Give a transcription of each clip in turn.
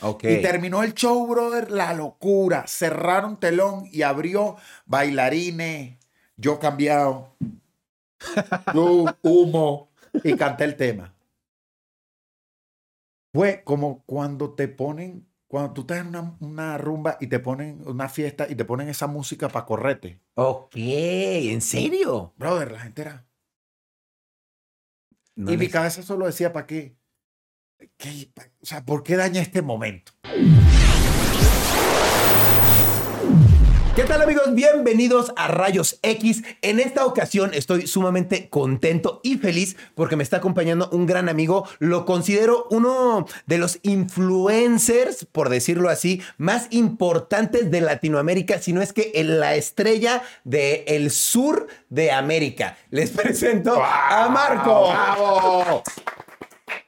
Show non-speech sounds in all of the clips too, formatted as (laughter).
Ok. Y terminó el show, brother, la locura. Cerraron telón y abrió bailarines, yo cambiado, luz, humo, y canté el tema. Fue como cuando te ponen, cuando tú estás en una, una rumba y te ponen una fiesta y te ponen esa música para correte. Ok, ¿en serio? Brother, la gente era. No y mi cabeza solo decía, ¿para qué? O sea, ¿por qué daña este momento? ¿Qué tal amigos? Bienvenidos a Rayos X. En esta ocasión estoy sumamente contento y feliz porque me está acompañando un gran amigo. Lo considero uno de los influencers, por decirlo así, más importantes de Latinoamérica, si no es que en la estrella del sur de América. Les presento a Marco. ¡Bravo!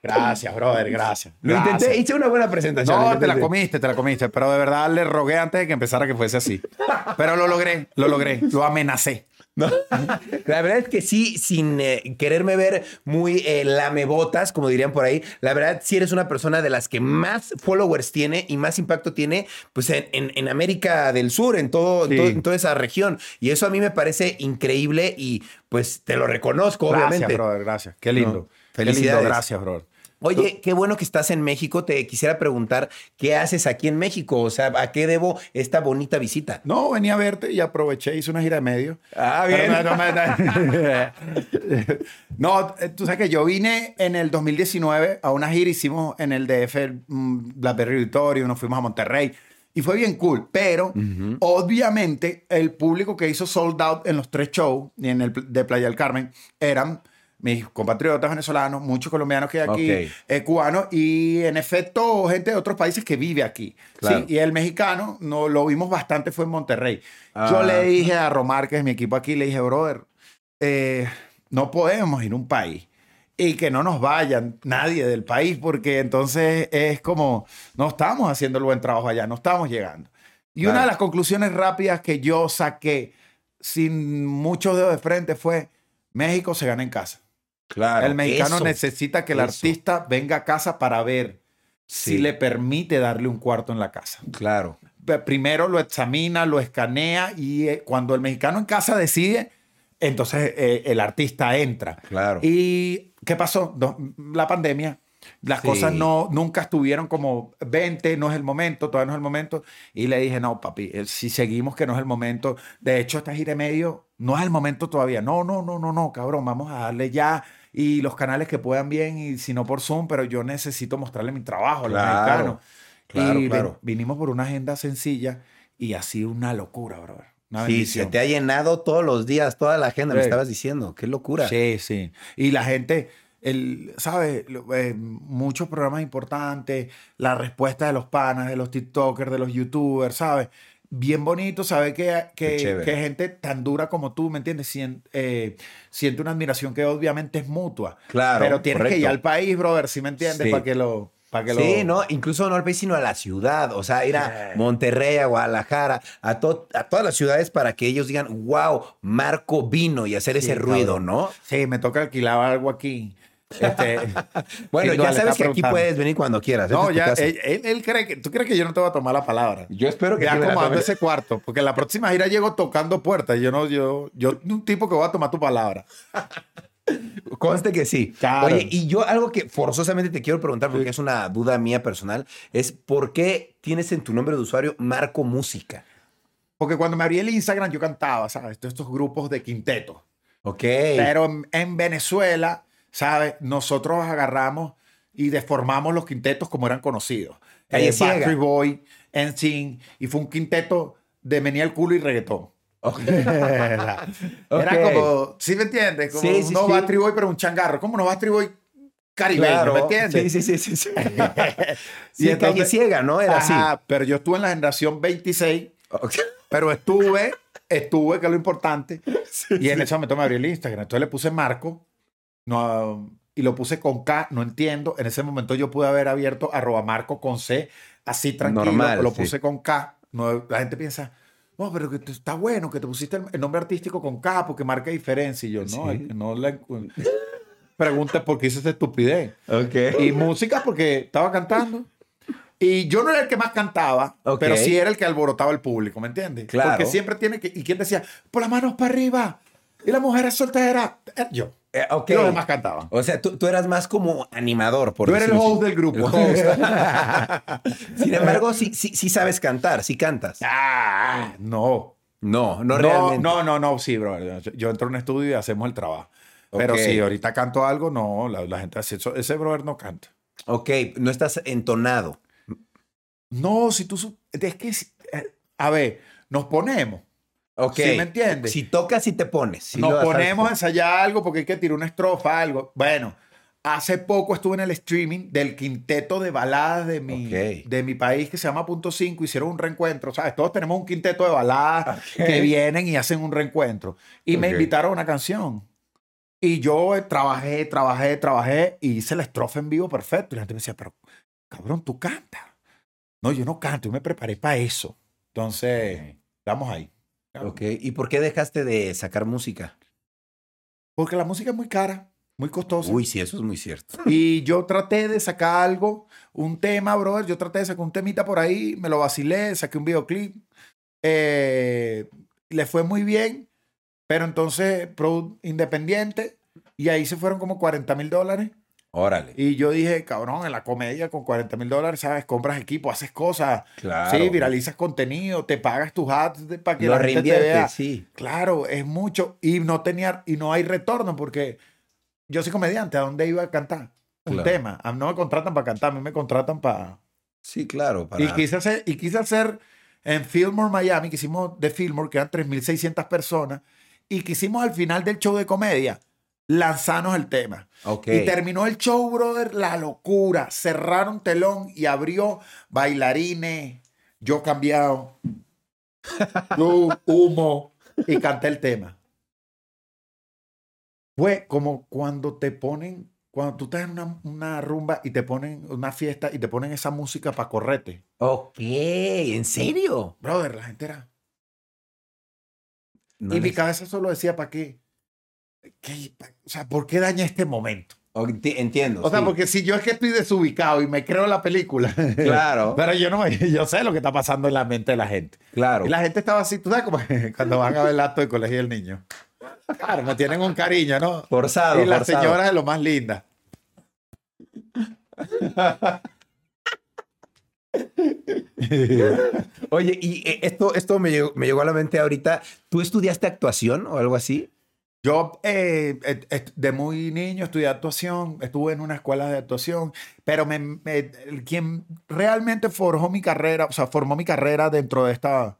Gracias, brother, gracias. Lo Gracias. intenté, hice una buena presentación. No, te la comiste, te la comiste, pero de verdad le rogué antes de que empezara que fuese así. Pero lo logré, lo logré, lo amenacé. No. La verdad es que sí, sin eh, quererme ver muy eh, lamebotas, como dirían por ahí, la verdad sí eres una persona de las que más followers tiene y más impacto tiene pues en, en- en América del Sur, en, todo, en Sí. todo- en toda esa región. Y eso a mí me parece increíble y pues te lo reconozco, Gracias, obviamente. brother, gracias. Qué lindo. No, Qué lindo, felicidades. gracias, brother. Oye, qué bueno que estás en México. Te quisiera preguntar, ¿qué haces aquí en México? O sea, ¿a qué debo esta bonita visita? No, venía a verte y aproveché, hice una gira de medio. Ah, Pero no, no me- (laughs) No, eh, tú sabes que yo vine en el 2019 a una gira, hicimos en el DF mm, Blackberry Auditorio, nos fuimos a Monterrey y fue bien cool, pero obviamente el público que hizo sold out en los tres shows y en el de Playa del Carmen eran mis compatriotas venezolanos, muchos colombianos que hay aquí, Ok. eh, cubanos y en efecto gente de otros países que vive aquí. Claro. ¿sí? Y el mexicano no, lo vimos bastante, fue en Monterrey. Ah. Yo le dije a Romar, que es mi equipo aquí, le dije, brother, eh, no podemos ir a un país y que no nos vayan nadie del país, porque entonces es como, no estamos haciendo el buen trabajo allá, no estamos llegando. Y Claro. una de las conclusiones rápidas que yo saqué sin muchos dedos de frente fue, México se gana en casa. Claro. el mexicano eso. necesita que el eso. artista venga a casa para ver Sí. si le permite darle un cuarto en la casa Claro. primero lo examina, lo escanea y eh, cuando el mexicano en casa decide, entonces eh, el artista entra. Claro. ¿Y qué pasó? La pandemia. Las Sí. cosas no, nunca estuvieron como 20, no es el momento, todavía no es el momento. Y le dije, no, papi, eh, si seguimos que no es el momento. De hecho, esta gira medio no es el momento todavía. No, no, no, no, no, cabrón, vamos a darle ya. Y los canales que puedan bien, y si no por Zoom, pero yo necesito mostrarle mi trabajo a los Claro, mexicanos. claro, y ven- claro. vinimos por una agenda sencilla y así una locura, brother. Una Sí, se te ha llenado todos los días, toda la agenda, me Sí. estabas diciendo. Qué locura. Sí, sí. Y la gente, el, ¿sabes? Eh, muchos programas importantes, la respuesta de los panas, de los TikTokers, de los YouTubers, ¿sabes? Bien bonito saber que, que, que gente tan dura como tú, ¿me entiendes? Sien- eh, siente una admiración que obviamente es mutua. Claro, Pero tienes que ir al país, brother, ¿sí me entiendes? Sí. Para que lo... Para que Sí, lo... no, incluso no al país, sino a la ciudad. O sea, ir a. Monterrey, a Guadalajara, a, to- a todas las ciudades para que ellos digan, wow, Marco vino y hacer ese ruido, cabrón. ¿no? Sí, me toca alquilar algo aquí. Este, (laughs) Bueno, ya sabes que aquí puedes venir cuando quieras. No, es tu ya, él, él- él cree que, tú crees que yo no te voy a tomar la palabra. Yo espero que Ya acomodando ese cuarto, porque la próxima gira llego tocando puertas. Yo no, yo, yo, un tipo que voy a tomar tu palabra. (laughs) Conste que sí. Claro. Oye, y yo algo que forzosamente te quiero preguntar, porque es una duda mía personal, es ¿por qué tienes en tu nombre de usuario Marco Música? Porque cuando me abrí el Instagram yo cantaba, ¿sabes? Todos estos grupos de quinteto. Ok. Pero en, en Venezuela, ¿sabes? Nosotros agarramos y deformamos los quintetos como eran conocidos. Calle Eh. Backstreet Boy, NSYNC, y fue un quinteto de menía el culo y reggaetón. Ok. (laughs) Era como, ¿sí me entiendes? Como Sí, sí, no sí. Backstreet Boy, pero un changarro. ¿Cómo no Backstreet Boy caribeño? Claro. ¿Me entiendes? Sí, sí, sí, sí. sí. (laughs) Y entonces- calle ciega, ¿no? Era así. Ajá, pero yo estuve en la generación 26, Ok. pero estuve, estuve, que es lo importante, (laughs) Sí, y en ese momento me abrí el Instagram. Entonces le puse Marco, no, y lo puse con K, no entiendo. En ese momento yo pude haber abierto arroba Marco con C, así tranquilo, Normal, lo sí. puse con K. No, la gente piensa, no, pero que te- está bueno que te pusiste el, el nombre artístico con K porque marca diferencia. Y yo, no, Sí. no la encu- Pregunta por qué hice esa estupidez. Ok. Y música porque estaba cantando. Y yo no era el que más cantaba, pero sí era el que alborotaba al público, ¿me entiendes? Claro. Porque siempre tiene que... ¿Y quién decía? Por las manos para arriba. Y la mujer es soltera. Era Yo. Eh, ok. Y los demás cantaban. O sea, tú, tú eras más como animador, por Tú eres el host del grupo. El (laughs) host. Sin (laughs) embargo, sí, sí, sí sabes cantar, sí cantas. ah, no. No, no, No, realmente. no, no, no, sí, bro. Yo- Yo entro a un estudio y hacemos el trabajo. Pero Ok. si ahorita canto algo, no, la, la gente hace eso. Ese brother no canta. Ok, no estás entonado. No, si tú... Es que... eh, A ver, nos ponemos. Ok. ¿Sí me entiendes? Si tocas, sí te pones. nos ponemos a ensayar algo porque hay que tirar una estrofa, algo. Bueno, hace poco estuve en el streaming del quinteto de baladas de mi, de mi país que se llama Punto 5. Hicieron un reencuentro, ¿sabes? Todos tenemos un quinteto de baladas que vienen y hacen un reencuentro. Y me Ok. invitaron a una canción. Y yo eh, trabajé, trabajé, trabajé y hice la estrofa en vivo perfecto. Y la gente me decía, pero cabrón, tú cantas. No, yo no canto, yo me preparé para eso. Entonces, estamos ahí. Ok, ¿y por qué dejaste de sacar música? Porque la música es muy cara, muy costosa. Uy, sí, eso es muy cierto. (laughs) Y yo traté de sacar algo, un tema, brother. Yo traté de sacar un temita por ahí, me lo vacilé, saqué un videoclip. Eh, le fue muy bien, pero entonces, pro independiente, y ahí se fueron como 40 mil dólares. Órale. Y yo dije, cabrón, en la comedia con 40 mil dólares, ¿sabes? Compras equipo, haces cosas. Claro. Sí, viralizas contenido, te pagas tus ads para que Lo la gente te vea. sí. Claro, es mucho. Y no tenía, y no hay retorno porque yo soy comediante, ¿a dónde iba a cantar? Un Claro. tema. A mí no me contratan para cantar, a mí me contratan para. Sí, claro. Para... Y quise hacer, y quise hacer en Fillmore, Miami, que hicimos de Fillmore, que eran 3.600 personas, y quisimos al final del show de comedia lanzarnos el tema. Y terminó el show, brother, la locura. Cerraron telón y abrió bailarines, yo cambiado, luz, humo, y canté el tema. Fue como cuando te ponen, cuando tú estás en una, una rumba y te ponen una fiesta y te ponen esa música para correte. Ok, ¿en serio? Brother, la gente era. No y mi cabeza solo decía, ¿para qué? O sea, ¿por qué daña este momento? Entiendo. O sea, sí. porque si yo es que estoy desubicado y me creo la película. (laughs) Claro, Pero yo no, (laughs) yo sé lo que está pasando en la mente de la gente. claro. Y la gente estaba así, tú sabes como (laughs) cuando van a ver el acto de colegio del niño. Claro, me tienen un cariño, ¿no? Forzado, y la forzado. señora es lo más linda. Oye, y eh, esto, esto me, llegó, me llegó a la mente ahorita. ¿Tú estudiaste actuación o algo así? Yo eh, de muy niño estudié actuación, estuve en una escuela de actuación, pero me, me- el- quien realmente forjó mi carrera, o sea, formó mi carrera dentro de esta,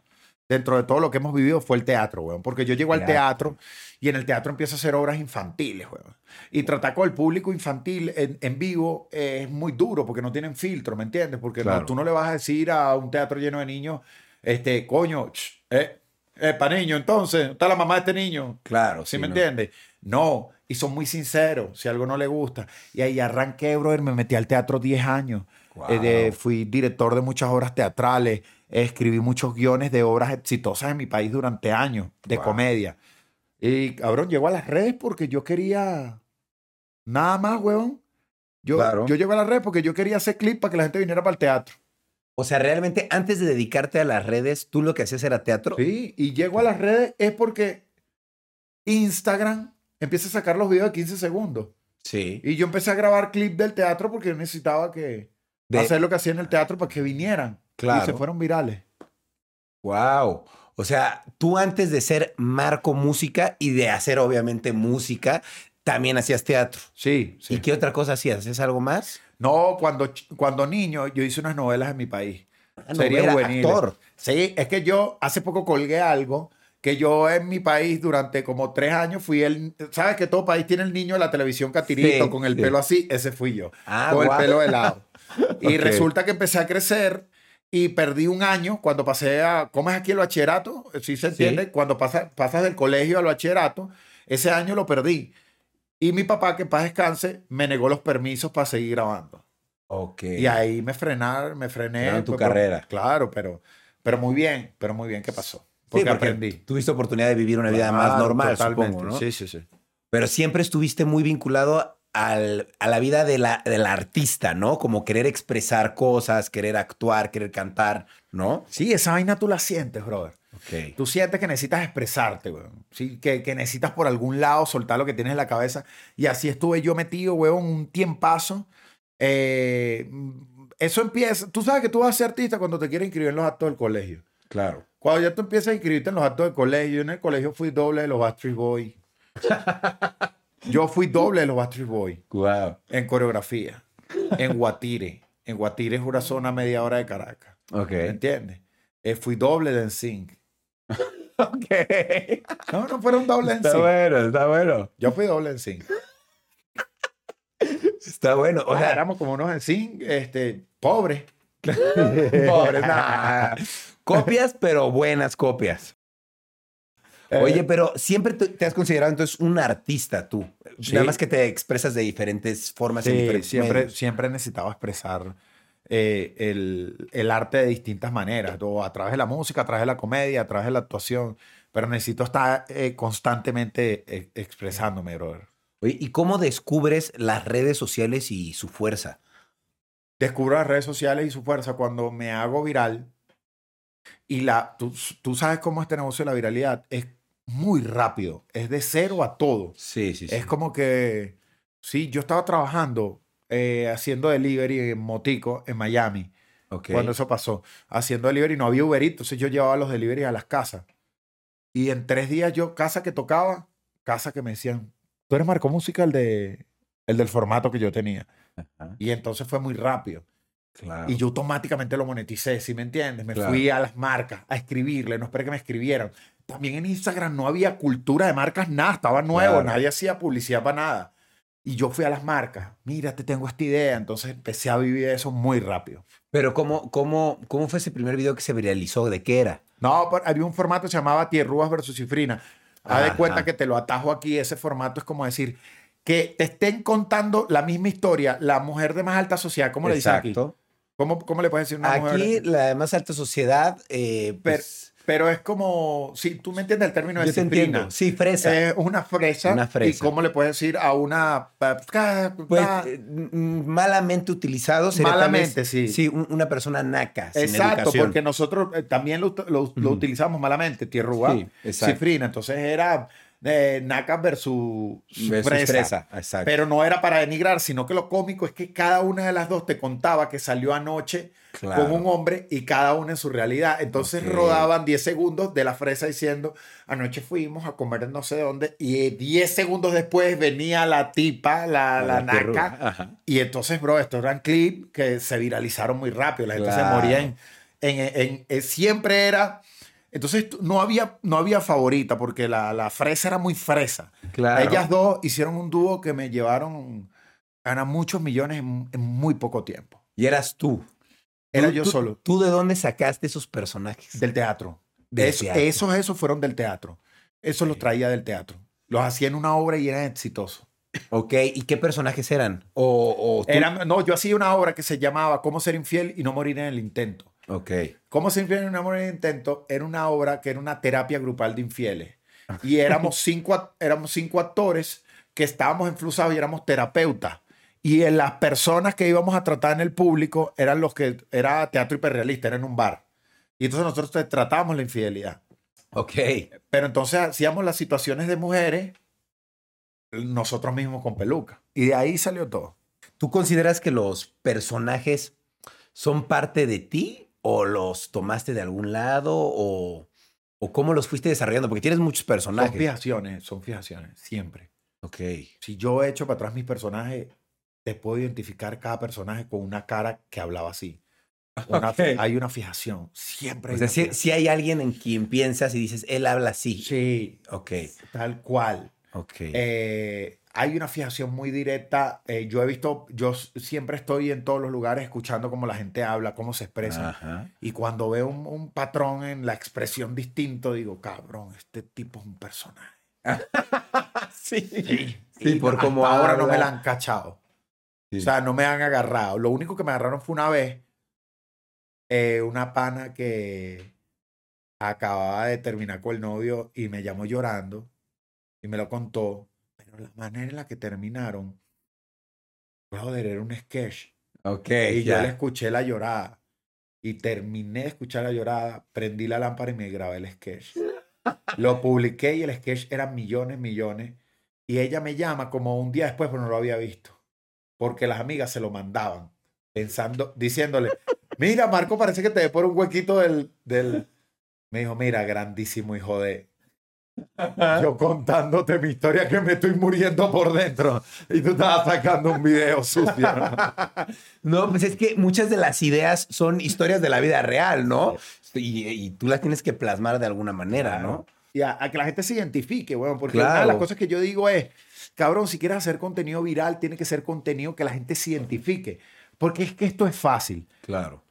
dentro de todo lo que hemos vivido fue el teatro, weón. Porque yo llego al Teatro. y en el teatro empiezo a hacer obras infantiles, weón. Y tratar con el público infantil en, en vivo es muy duro porque no tienen filtro, ¿me entiendes? Porque no- tú no le vas a decir a un teatro lleno de niños, este, coño, ch, eh, eh, para niño, entonces, está la mamá de este niño. Claro, ¿Sí, me no. entiendes? No, y son muy sinceros si algo no le gusta. Y ahí arranqué, brother, me metí al teatro 10 años. Wow. Eh, de- fui director de muchas obras teatrales, escribí muchos guiones de obras exitosas en mi país durante años, de Wow. comedia. Y cabrón, llegó a las redes porque yo quería nada más, weón. Yo, Claro. yo llego a las redes porque yo quería hacer clip para que la gente viniera para el teatro. O sea, realmente antes de dedicarte a las redes, tú lo que hacías era teatro. Sí, y llego a las redes es porque Instagram empieza a sacar los videos de 15 segundos. Sí. Y yo empecé a grabar clip del teatro porque necesitaba que De- hacer lo que hacía en el teatro para que vinieran. Claro. Y se fueron virales. Wow. O sea, tú antes de ser Marco Música y de hacer obviamente música, también hacías teatro. Sí, sí. ¿Y qué otra cosa hacías? ¿Hacías algo más? No, cuando, cuando niño yo hice unas novelas en mi país. Ah, Sería novela, juvenil. actor. Sí, es que yo hace poco colgué algo que yo en mi país durante como tres años fui el... ¿Sabes que todo país tiene el niño de la televisión catirito Sí, con el sí. pelo así? Ese fui yo. Ah, con guau. el pelo de lado. (laughs) Y resulta que empecé a crecer y perdí un año cuando pasé a... ¿Cómo es aquí el bachillerato? ¿Sí se Sí. entiende? Cuando pasa- pasas del colegio al bachillerato, ese año lo perdí. Y mi papá, que en paz descanse, me negó los permisos para seguir grabando. Ok. Y ahí me frenaron, me frené. Frenaron tu pues, pero- carrera. claro, pero, pero muy bien, pero muy bien que pasó. Sí, Porque, porque aprendí. Tuviste oportunidad de vivir una vida más Claro, normal, totalmente. supongo, ¿no? Sí, sí, sí. Pero siempre estuviste muy vinculado al- a la vida de la, del artista, ¿no? Como querer expresar cosas, querer actuar, querer cantar, ¿no? Sí, esa vaina tú la sientes, brother. Tú sientes que necesitas expresarte, weón. Sí, que, que necesitas por algún lado soltar lo que tienes en la cabeza. Y así estuve yo metido, weón, un tiempazo. Eh, eso empieza. Tú sabes que tú vas a ser artista cuando te quieren inscribir en los actos del colegio. Claro. Cuando ya tú empiezas a inscribirte en los actos del colegio, yo en el colegio fui doble de los Backstreet Boys. (laughs) Yo fui doble de los Backstreet Boys Wow. en coreografía, en Guatire. En Guatire es una zona media hora de Caracas. Ok. ¿Me entiendes? Eh, fui doble de NSYNC. (laughs) Ok. No, no fueron doble en Está sí. bueno, está bueno. Yo fui doble en sí. Está bueno. O O sea, éramos como unos en sí, este, pobres. (laughs) Pobre, nah. (laughs) Copias, pero buenas copias. Eh, Oye, pero siempre te te has considerado entonces un artista tú. Sí. Nada más que te expresas de diferentes formas en sí, diferentes siempre, medios. siempre he necesitado expresar eh, el, el arte de distintas maneras, o a través de la música, a través de la comedia, a través de la actuación, pero necesito estar eh, constantemente eh, expresándome, brother. Oye, ¿y cómo descubres las redes sociales y su fuerza? Descubro las redes sociales y su fuerza cuando me hago viral. Y la, tú, tú sabes cómo este negocio de la viralidad es muy rápido, es de cero a todo. Sí, sí, sí. Es como que, sí, yo estaba trabajando eh, haciendo delivery en Motico, en Miami, cuando eso pasó. Haciendo delivery, no había Uber Eats, entonces yo llevaba los delivery a las casas. Y en tres días yo, casa que tocaba, casa que me decían, tú eres Marco Música, el, de, el del formato que yo tenía. Ajá, Y entonces fue muy rápido. claro. Y yo automáticamente lo moneticé, ¿sí me entiendes? Me Claro. fui a las marcas a escribirle, no esperé que me escribieran. También en Instagram no había cultura de marcas, nada, estaba nuevo, Claro. nadie hacía publicidad para nada. Y yo fui a las marcas, mira, te tengo esta idea. Entonces empecé a vivir eso muy rápido. Pero ¿cómo, cómo, ¿cómo fue ese primer video que se viralizó? ¿De qué era? No, pero había un formato que se llamaba Tierrúas versus Cifrina. Haz de cuenta que te lo atajo aquí. Ese formato es como decir que te estén contando la misma historia, la mujer de más alta sociedad. ¿Cómo le dicen aquí? ¿Cómo, ¿Cómo le puedes decir una mujer? Aquí, la de más alta sociedad, eh, pues, pero es como, si tú me entiendes el término de yo te entiendo. Sí, fresa. Es una fresa. Una fresa. ¿Y cómo le puedes decir a una... Pues eh, malamente utilizado. sería Malamente, vez, sí. Sí, un- una persona naca. Exacto, porque nosotros eh, también lo, lo- lo Ujú. utilizamos malamente, tierrúa, Sí, exacto. cifrina. Entonces era eh, nacas versus Versus fresa. fresa, exacto. Pero no era para denigrar, sino que lo cómico es que cada una de las dos te contaba que salió anoche Claro. con un hombre y cada una en su realidad. Entonces Ok. rodaban 10 segundos de la fresa diciendo, anoche fuimos a comer en no sé dónde y eh, 10 segundos después venía la tipa, la, la, La naca. Y entonces, bro, estos eran clips que se viralizaron muy rápido. La gente Claro. se moría en, en- en- en- siempre era... Entonces no había, no había favorita porque la, la fresa era muy fresa. Claro. Ellas dos hicieron un dúo que me llevaron a ganar muchos millones en, en muy poco tiempo. Y eras tú. Era yo tú- solo. ¿Tú de dónde sacaste esos personajes? Del teatro. Del Eso- teatro. Esos, esos fueron del teatro. Eso los traía del teatro. Los hacía en una obra y eran exitosos. Ok, ¿y qué personajes eran? O, Eran- no, yo hacía una obra que se llamaba Cómo ser infiel y no morir en el intento. Ok. Cómo ser infiel y no morir en el intento era una obra que era una terapia grupal de infieles. Y éramos (laughs) cinco, éramos cinco actores que estábamos enflusados y éramos terapeutas. Y en las personas que íbamos a tratar en el público eran los que era teatro hiperrealista, era en un bar. Y entonces nosotros tratábamos la infidelidad. Ok. Pero entonces hacíamos las situaciones de mujeres nosotros mismos con peluca. Y de ahí salió todo. ¿Tú consideras que los personajes son parte de ti o los tomaste de algún lado o, o cómo los fuiste desarrollando? Porque tienes muchos Son personajes. fijaciones, son fijaciones, siempre. Ok. Si yo echo para atrás mis personajes, te puedo identificar cada personaje con una cara que hablaba así. (laughs) Una- Ok. Hay una fijación, siempre. O hay sea, una si, si hay alguien en quien piensas y dices, él habla así. Sí, Ok. tal cual. Ok. Eh, hay una fijación muy directa. Eh, yo he visto, yo siempre estoy en todos los lugares escuchando cómo la gente habla, cómo se expresa. Ajá. Y cuando veo un, un patrón en la expresión distinto, digo, cabrón, este tipo es un personaje. (laughs) Sí. Sí, Sí, Y por cómo ahora no me la han cachado. Sí. O sea, no me han agarrado. Lo único que me agarraron fue una vez eh, una pana que acababa de terminar con el novio y me llamó llorando y me lo contó. Pero la manera en la que terminaron Brother, era un sketch. Ok, Y yo le escuché la llorada. Y terminé de escuchar la llorada, prendí la lámpara y me grabé el sketch. Lo publiqué y el sketch eran millones, millones. Y ella me llama como un día después, pero no lo había visto. Porque las amigas se lo mandaban, pensando, diciéndole, mira, Marco, parece que te ve por un huequito del... del... Me dijo, mira, grandísimo hijo de... Yo contándote mi historia que me estoy muriendo por dentro. Y tú estabas sacando un video sucio. ¿no? (laughs) No, pues es que muchas de las ideas son historias de la vida real, ¿no? Y, y tú las tienes que plasmar de alguna manera, ¿no? Y a, a que la gente se identifique, weón. Porque una de las Claro. cosas que yo digo es, cabrón, si quieres hacer contenido viral, tiene que ser contenido que la gente se identifique. Porque es que esto es fácil. Claro.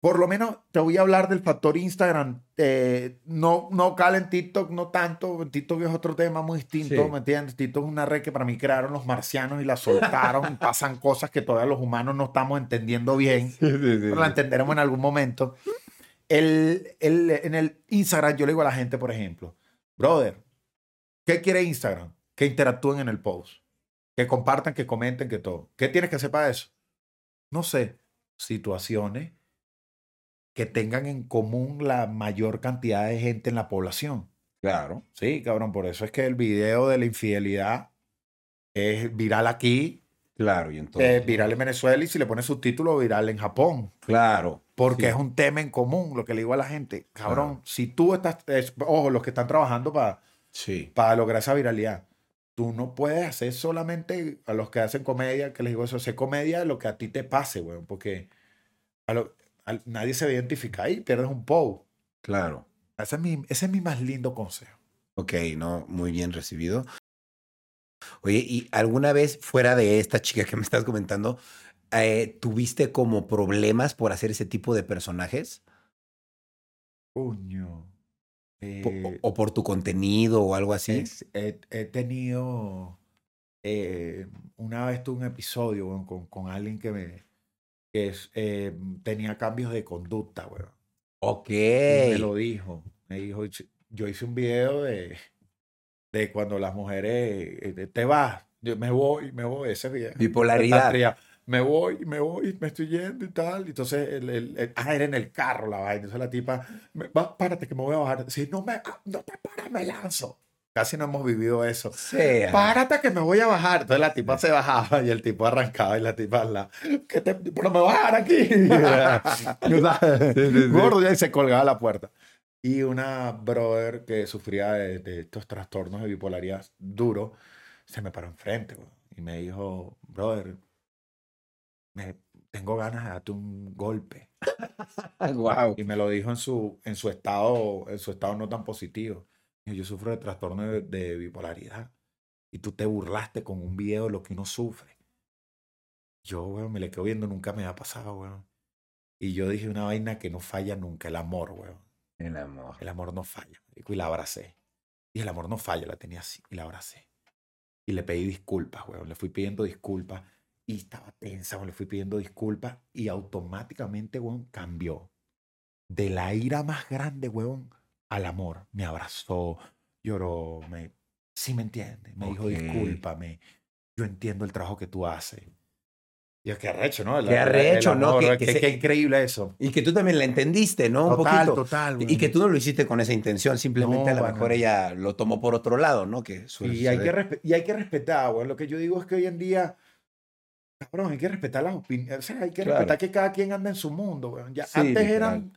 Por lo menos te voy a hablar del factor Instagram. Eh, no, no cala en TikTok, no tanto. TikTok es otro tema muy distinto, Sí. ¿me entiendes? TikTok es una red que para mí crearon los marcianos y la soltaron. y (laughs) pasan cosas que todavía los humanos no estamos entendiendo bien. Pero la entenderemos en algún momento. El, el- en el Instagram yo le digo a la gente, por ejemplo, brother, ¿qué quiere Instagram? Que interactúen en el post, que compartan, que comenten, que todo. ¿Qué tienes que hacer para eso? No sé, situaciones que tengan en común la mayor cantidad de gente en la población. Claro. Sí, cabrón, por eso es que el video de la infidelidad es viral aquí, Claro, y entonces. es viral en Venezuela y si le pones subtítulo, viral en Japón. Claro. Porque Sí. es un tema en común, lo que le digo a la gente. Cabrón, Claro. si tú estás, es- ojo, los que están trabajando para Sí. lograr esa viralidad, tú no puedes hacer solamente a los que hacen comedia, que les digo eso, hacer comedia lo que a ti te pase, weón, porque a lo- a- nadie se va a identificar y pierdes un post. Claro. Ese es mi, ese es mi más lindo consejo. Ok, no, muy bien recibido. Oye, ¿y alguna vez fuera de esta chica que me estás comentando, eh, tuviste como problemas por hacer ese tipo de personajes? Coño. Eh, o, o por tu contenido o algo así? es- he, he tenido. eh, una vez tuve un episodio con, con alguien que me. que es, eh, tenía cambios de conducta, weón. Ok. Y me lo dijo. Me dijo, yo hice un video de, de cuando las mujeres te vas, yo me voy, me voy, ese video. Bipolaridad. Me voy, me voy, me estoy yendo y tal. Entonces, el, el- el- ah, era en el carro la vaina. Entonces la tipa, me- va, párate que me voy a bajar. Si no, me, ah, no te paras, me lanzo. Casi no hemos vivido eso. Sí. Párate que me voy a bajar. Entonces la tipa se bajaba y el tipo arrancaba y la tipa la, ¿qué te, pero me voy a bajar aquí. (laughs) (laughs) Gordo ya y se colgaba la puerta. Y una brother que sufría de, de estos trastornos de bipolaridad duro, se me paró enfrente y me dijo, brother, me, tengo ganas de darte un golpe. (laughs) wow. Y me lo dijo en su, en su estado, en su estado no tan positivo. Yo sufro de trastorno de, de bipolaridad. Y tú te burlaste con un video de lo que uno sufre. Yo, weón, me le quedo viendo, nunca me ha pasado, weón. Y yo dije una vaina que no falla nunca, el amor, weón. El amor. El amor no falla. Y la abracé. Y el amor no falla, la tenía así. Y la abracé. Y le pedí disculpas, weón. Le fui pidiendo disculpas. Y estaba tensa. Le fui pidiendo disculpas. Y automáticamente, weón, cambió. De la ira más grande, weón, al amor. Me abrazó, lloró, me... Sí me entiende. Me dijo, Ok. discúlpame. Yo entiendo el trabajo que tú haces. Y es que arrecho, ¿no? El- Qué el- el arrecho, ¿no? amor, Que- que se- increíble eso. Y que tú también la entendiste, ¿no? Un Total, poquito. total. Y weón. que tú no lo hiciste con esa intención, simplemente No, a lo mejor ella lo tomó por otro lado, ¿no? Que Y hay, que y hay que respetar, güey. Lo que yo digo es que hoy en día, cabrón, hay que respetar las opiniones. O sea, hay que Claro. respetar que cada quien anda en su mundo, güey. Ya, Sí, antes literal. eran,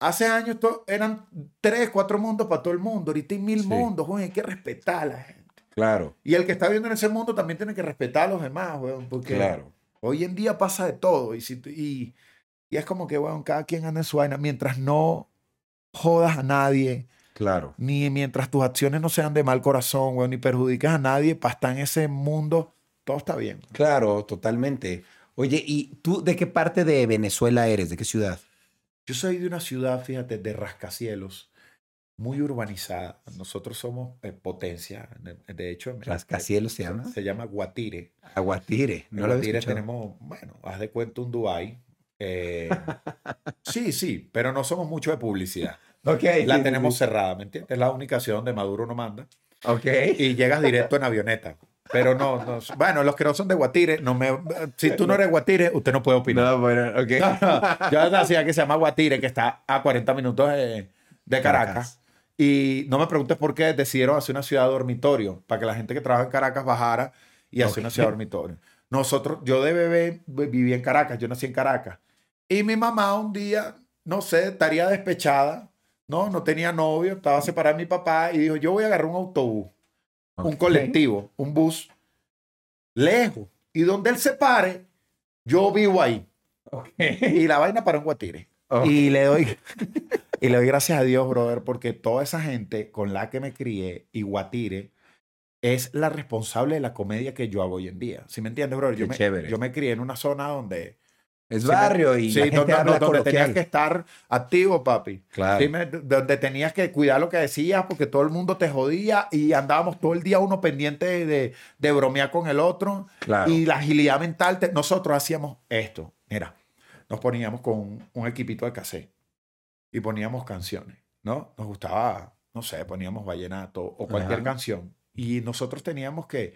hace años eran tres, cuatro mundos para todo el mundo. Ahorita hay mil Sí. mundos, güey. Hay que respetar a la gente. Claro, Y el que está viendo en ese mundo también tiene que respetar a los demás, güey. Porque claro. hoy en día pasa de todo. Y, si, y, y es como que, güey, cada quien anda en su vaina. Mientras no jodas a nadie, Claro. ni mientras tus acciones no sean de mal corazón, güey, ni perjudicas a nadie, para estar en ese mundo, todo está bien. Claro, totalmente. Oye, ¿y tú de qué parte de Venezuela eres? ¿De qué ciudad? Yo soy de una ciudad, fíjate, de rascacielos, muy urbanizada. Nosotros somos eh, potencia. De- hecho, ¿Rascacielos se llama? Se llama Guatire. Aguatire. En No lo Guatire tenemos, bueno, haz de cuenta un Dubai. Eh, (laughs) sí, sí, pero no somos mucho de publicidad. Ok. La sí, tenemos sí, cerrada, ¿me entiendes? Es la única ciudad donde Maduro no manda. Ok. Y llegas directo en avioneta. Pero no, no, bueno, los que no son de Guatire, no me, si tú no eres Guatire, usted no puede opinar. No, bueno, ok. Yo hacía que se llama Guatire, que está a 40 minutos de, de Caracas. Caracas. Y no me preguntes por qué decidieron hacer una ciudad dormitorio, para que la gente que trabaja en Caracas bajara y hacer Ok. una ciudad dormitorio. Nosotros, yo de bebé vi- viví en Caracas, yo nací en Caracas. Y mi mamá un día, no sé, estaría despechada, no, no tenía novio, estaba separada de mi papá y dijo, yo voy a agarrar un autobús, un colectivo, un bus, lejos. Y donde él se pare, yo vivo ahí. Y la vaina para un guatire. Y le doy y le doy gracias a Dios, brother, porque toda esa gente con la que me crié y Guatire es la responsable de la comedia que yo hago hoy en día. ¿Sí me entiendes, brother? Yo Qué me, chévere. yo me crié en una zona donde Es barrio y sí, la gente habla donde tenías que estar activo, papi. Claro. Sí, me- donde tenías que cuidar lo que decías porque todo el mundo te jodía y andábamos todo el día uno pendiente de, de, de bromear con el otro. Claro. Y la agilidad mental, te- nosotros hacíamos esto. Mira, nos poníamos con un, un equipito de cassette y poníamos canciones, ¿no? Nos gustaba, no sé, poníamos vallenato o cualquier Ajá. canción. Y nosotros teníamos que,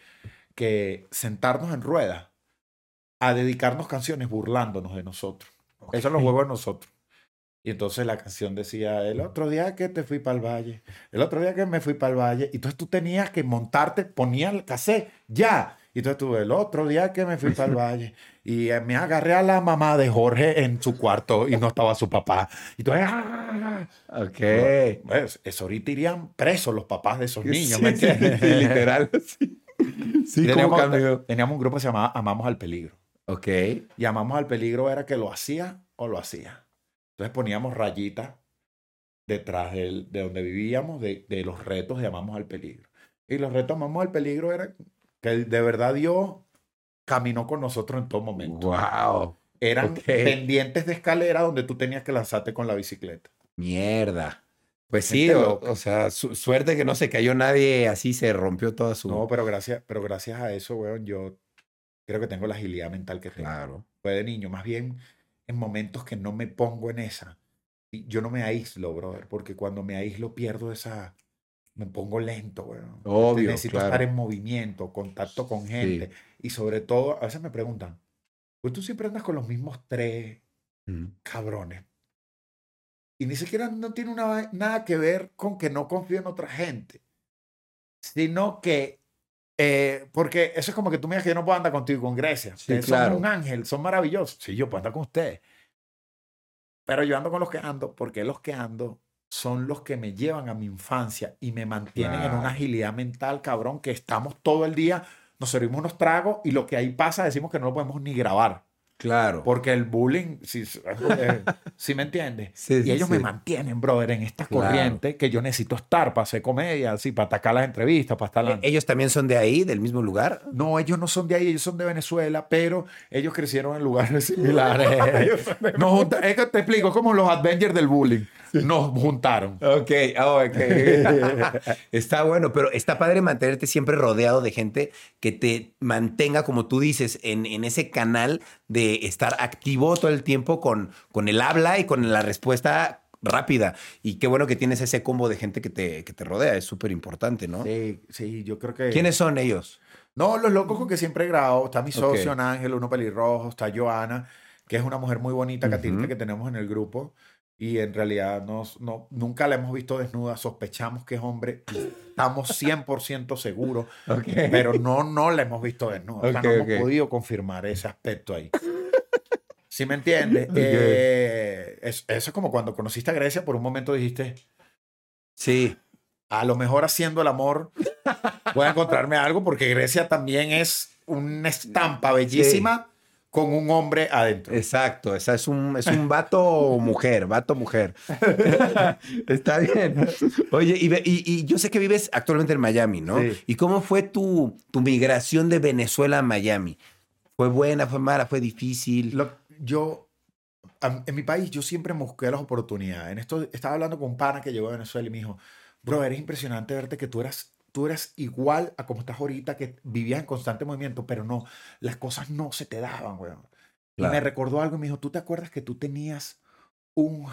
que sentarnos en ruedas a dedicarnos canciones burlándonos de nosotros. Eso los juegos de nosotros. Y entonces la canción decía, el otro día que te fui para el valle, el otro día que me fui para el valle. Y entonces tú tenías que montarte, ponías el cassette, ya. Y entonces tú, el otro día que me fui para el (laughs) valle. Y eh, me agarré a la mamá de Jorge en su cuarto y no estaba su papá. Y tú, ¡ah! Ok. Pues, eso ahorita irían presos los papás de esos niños, Sí, ¿me entiendes? sí, (laughs) literal. Sí, sí Y ¿cómo teníamos, teníamos un grupo que se llamaba Amamos al Peligro. Ok. Y Amamos al Peligro era que lo hacía o lo hacía. Entonces poníamos rayitas detrás del- de donde vivíamos, de, de los retos de Amamos al Peligro. Y los retos Amamos al Peligro era que de verdad Dios caminó con nosotros en todo momento. Wow. Eran pendientes de escalera donde tú tenías que lanzarte con la bicicleta. Mierda. Pues sí, o, sea, su- suerte que no se cayó nadie, así se rompió toda su... No, pero gracias, pero gracias a eso, weón, yo creo que tengo la agilidad mental que tengo. Claro. Fue de niño. Más bien en momentos que no me pongo en esa. Yo no me aíslo, brother, porque cuando me aíslo pierdo esa... Me pongo lento, weón. Obvio, Necesito claro. estar en movimiento, contacto con gente. Y sobre todo, a veces me preguntan, pues tú siempre andas con los mismos tres Mm. cabrones. Y ni siquiera no tiene una nada que ver con que no confío en otra gente, sino que, eh, porque eso es como que tú me digas que yo no puedo andar contigo con Grecia. Sí, Ustedes claro. son un ángel, son maravillosos. Sí, yo puedo andar con ustedes. Pero yo ando con los que ando porque los que ando son los que me llevan a mi infancia y me mantienen en una Claro. agilidad mental, cabrón, que estamos todo el día, nos servimos unos tragos y lo que ahí pasa decimos que no lo podemos ni grabar. Claro. Porque el bullying, si, (laughs) ¿sí me entiendes? Sí, y sí, ellos sí. me mantienen, brother, en esta Claro. corriente que yo necesito estar para hacer comedia, así, para atacar las entrevistas, para estar... la- Eh, ¿Ellos también son de ahí, del mismo lugar? No, ellos no son de ahí, ellos son de Venezuela, pero ellos crecieron en lugares (laughs) similares. (laughs) Es que te explico, como los Avengers del bullying. Nos juntaron. Ok, ah, ok. (laughs) está bueno, pero está padre mantenerte siempre rodeado de gente que te mantenga, como tú dices, en, en ese canal de estar activo todo el tiempo con, con el habla y con la respuesta rápida. Y qué bueno que tienes ese combo de gente que te, que te rodea, es súper importante, ¿no? Sí, sí, yo creo que... ¿Quiénes son ellos? No, los locos con que siempre he grabado. Está mi socio, Ángel, uno pelirrojo. Está Joana, que es una mujer muy bonita, Catilda, Ujú. que tenemos en el grupo. Y en realidad nos- no, nunca la hemos visto desnuda. Sospechamos que es hombre. Estamos 100% seguros. (laughs) Ok. Pero no, no la hemos visto desnuda. O sea, no ok. hemos podido confirmar ese aspecto ahí. ¿Sí me entiendes? Eh, es- eso es como cuando conociste a Grecia, por un momento dijiste, Sí, a lo mejor haciendo el amor voy a encontrarme algo porque Grecia también es una estampa bellísima con un hombre adentro. exacto. Esa es un, es un vato (laughs) mujer, vato mujer. (laughs) Está bien. Oye, y, y- y yo sé que vives actualmente en Miami, ¿no? Sí. ¿Y cómo fue tu, tu migración de Venezuela a Miami? ¿Fue buena, fue mala, fue difícil? Lo- yo, en mi país, yo siempre busqué las oportunidades. En esto estaba hablando con un pana que llegó de Venezuela y me dijo, bro, eres impresionante verte que tú eras, tú eras igual a como estás ahorita, que vivías en constante movimiento, pero no, las cosas no se te daban, weón. Y me recordó algo y me dijo, ¿tú te acuerdas que tú tenías un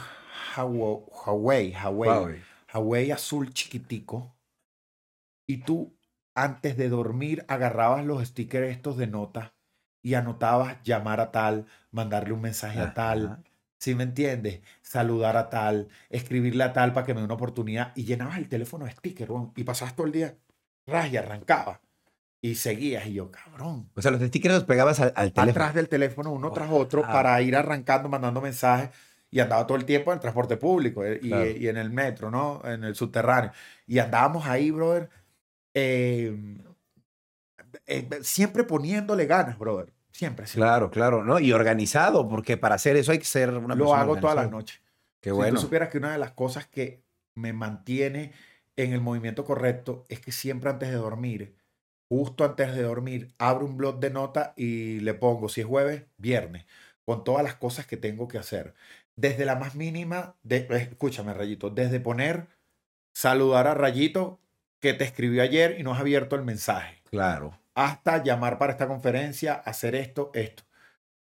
Huawei, Huawei, Huawei. Azul chiquitico? Y tú antes de dormir agarrabas los stickers estos de notas y anotabas llamar a tal, mandarle un mensaje a tal. ¿Sí me entiendes? Saludar a tal, escribirle a tal para que me dé una oportunidad y llenabas el teléfono de stickers weón, y pasabas todo el día, ras, y arrancaba y seguías y yo, cabrón. O sea, los stickers los pegabas al, al teléfono. Atrás del teléfono, uno tras otro, Ah. para ir arrancando, mandando mensajes. Y andaba todo el tiempo en el transporte público eh, y, Claro. y en el metro, ¿no? En el subterráneo. Y andábamos ahí, brother. eh, eh, siempre poniéndole ganas, brother. Siempre, siempre. Claro, claro, ¿no? Y organizado, porque para hacer eso hay que ser una Lo persona hago todas las noches. Qué Si bueno. tú supieras que una de las cosas que me mantiene en el movimiento correcto es que siempre antes de dormir, justo antes de dormir, abro un blog de notas y le pongo, si es jueves, viernes, con todas las cosas que tengo que hacer. Desde la más mínima, de, eh, escúchame, Rayito, desde poner, saludar a Rayito que te escribió ayer y no has abierto el mensaje, Claro. Hasta llamar para esta conferencia, hacer esto, esto.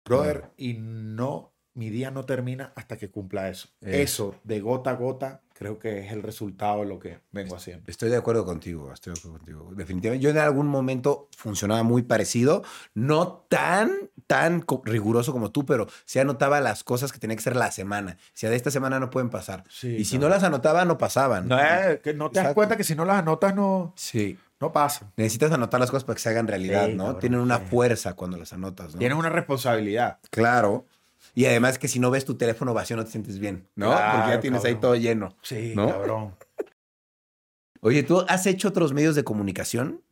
Brother, y no, mi día no termina hasta que cumpla eso. Eso. Eso, de gota a gota, creo que es el resultado de lo que vengo haciendo. Estoy de acuerdo contigo, estoy de acuerdo contigo. Definitivamente, yo en algún momento funcionaba muy parecido, no tan, tan riguroso como tú, pero sí anotaba las cosas que tenía que ser la semana. O sea, de esta semana no pueden pasar. Sí, y si no las anotaba, no pasaban. No, es que no te das cuenta que si no las anotas no, Sí. No pasa. Necesitas anotar las cosas para que se hagan realidad, Sí, ¿no? cabrón, Tienen una sí. fuerza cuando las anotas, ¿no? Tienes una responsabilidad. Claro. Y además que si no ves tu teléfono vacío no te sientes bien, ¿no? Porque ya tienes ahí todo lleno. Sí, ¿No? cabrón. (laughs) Oye, ¿tú has hecho otros medios de comunicación?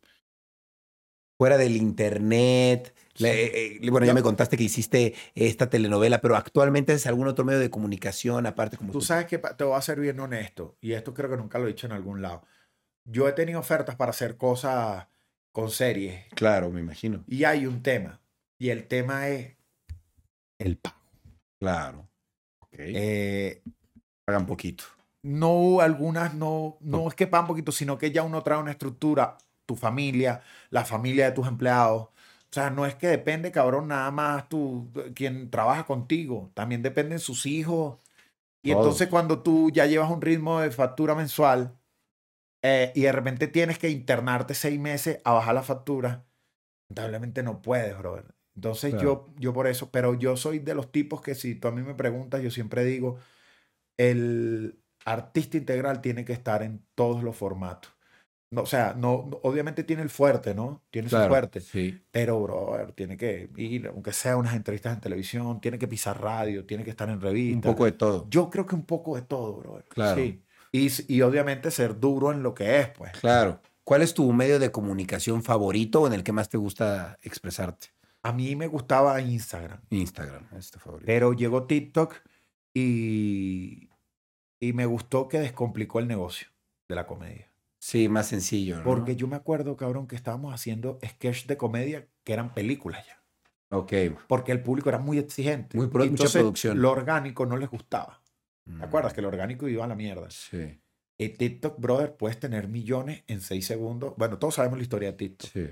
Fuera del internet. Sí. Le- eh, bueno, ya me contaste que hiciste esta telenovela, pero actualmente haces algún otro medio de comunicación aparte como Tú tú? sabes que te voy a ser bien honesto, y esto creo que nunca lo he dicho en algún lado. Yo he tenido ofertas para hacer cosas con series, Claro, me imagino. y hay un tema, y el tema es el pago. Claro. Ok. Eh, Pagan poquito. no, algunas no, no es que pagan poquito, sino que ya uno trae una estructura, tu familia, la familia de tus empleados. O sea, no es que depende, cabrón, nada más tú, quien trabaja contigo, también dependen sus hijos. Y entonces cuando tú ya llevas un ritmo de factura mensual eh, y de repente tienes que internarte seis meses a bajar la factura, lamentablemente no puedes, brother. Entonces Claro. yo, yo por eso, pero yo soy de los tipos que si tú a mí me preguntas, yo siempre digo, el artista integral tiene que estar en todos los formatos. No, o sea, no, obviamente tiene el fuerte, ¿no? Tiene su fuerte. Sí. Pero, brother, tiene que ir, aunque sea unas entrevistas en televisión, tiene que pisar radio, tiene que estar en Un revistas. poco de todo. Yo creo que un poco de todo, brother. Claro. Sí. Y, y obviamente ser duro en lo que es, pues. Claro. ¿Cuál es tu medio de comunicación favorito o en el que más te gusta expresarte? A mí me gustaba Instagram, Instagram, es tu favorito. pero llegó TikTok y, y me gustó que descomplicó el negocio de la comedia. Sí, más sencillo, ¿no? Porque yo me acuerdo, cabrón, que estábamos haciendo sketch de comedia que eran películas ya. Ok. Porque el público era muy exigente. Muy pro- Y mucha entonces, producción. Lo orgánico no les gustaba. ¿Te Mm. acuerdas que lo orgánico iba a la mierda? Sí, En TikTok, brother, puedes tener millones en seis segundos. Bueno, todos sabemos la historia de TikTok. sí.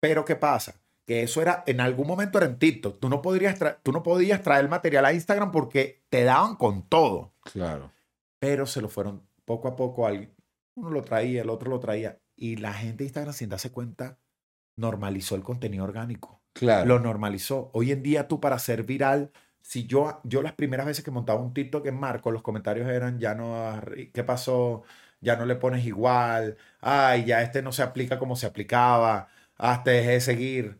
Pero ¿qué pasa? Que eso era, en algún momento era en TikTok. Tú no, podrías tú no podías traer material a Instagram porque te daban con todo. Claro. Pero se lo fueron poco a poco. al- Uno lo traía, el otro lo traía. Y la gente de Instagram, sin darse cuenta, normalizó el contenido orgánico. Claro. Lo normalizó. Hoy en día tú para ser viral, si yo, yo las primeras veces que montaba un TikTok en Marco, los comentarios eran, ya no, ¿qué pasó? Ya no le pones igual. Ay, ya este no se aplica como se aplicaba. Ah, te dejé de seguir.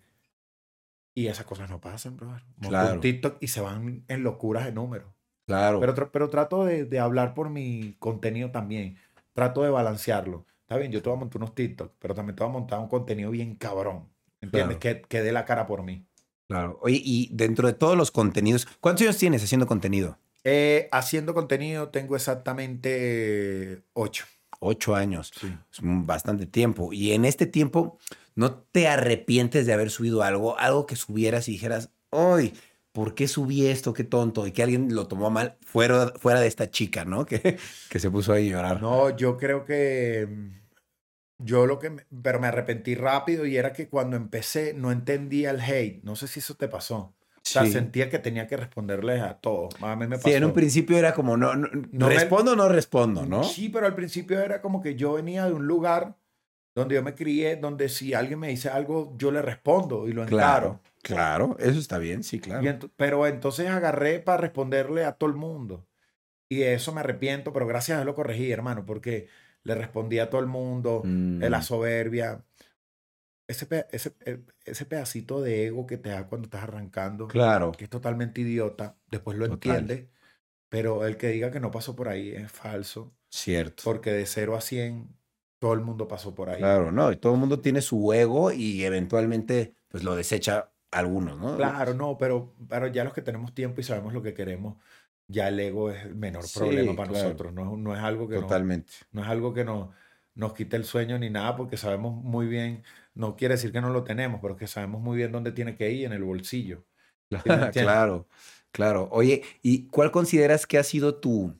Y esas cosas no pasan, brother. Monto Claro. un TikTok y se van en locuras de números. Claro. Pero, pero trato de, de hablar por mi contenido también. Trato de balancearlo. Está bien, yo te voy a montar unos TikTok, pero también te voy a montar un contenido bien cabrón. ¿Entiendes? Que, que dé la cara por mí. Claro. Oye, y dentro de todos los contenidos, ¿cuántos años tienes haciendo contenido? Eh, haciendo contenido tengo exactamente ocho. Ocho años. Sí. Es bastante tiempo. Y en este tiempo, ¿no te arrepientes de haber subido algo? Algo que subieras y dijeras, ¡ay! ¿Por qué subí esto? Qué tonto. Y que alguien lo tomó mal fuera, fuera de esta chica, ¿no? (laughs) Que, que se puso ahí a llorar. No, yo creo que yo lo que, me- pero me arrepentí rápido y era que cuando empecé no entendía el hate. No sé si eso te pasó. O sea, Sí. sentía que tenía que responderles a todos. A mí me pasó. Sí, en un principio era como, no, no, respondo o no respondo, ¿no? Sí, pero al principio era como que yo venía de un lugar donde yo me crié, donde si alguien me dice algo, yo le respondo y lo Claro, encaro. claro, eso está bien, sí, claro. Ent- pero entonces agarré para responderle a todo el mundo. Y de eso me arrepiento, pero gracias a Dios lo corregí, hermano, porque le respondí a todo el mundo, Mm, la soberbia. Ese, ese, eh, ese pedacito de ego que te da cuando estás arrancando, Claro, que es totalmente idiota, después lo Total. entiende, pero el que diga que no pasó por ahí es falso, cierto. porque de 0 a 100 todo el mundo pasó por ahí. Claro, no, y todo el mundo tiene su ego y eventualmente pues lo desecha algunos, ¿no? Claro, no, pero, pero ya los que tenemos tiempo y sabemos lo que queremos, ya el ego es el menor Sí, problema para claro. nosotros. No, es- no es algo que, nos, Totalmente. no es algo que nos, nos quite el sueño ni nada, porque sabemos muy bien, no quiere decir que no lo tenemos, pero que sabemos muy bien dónde tiene que ir en el bolsillo. (laughs) Claro, claro. Oye, ¿y cuál consideras que ha sido tu,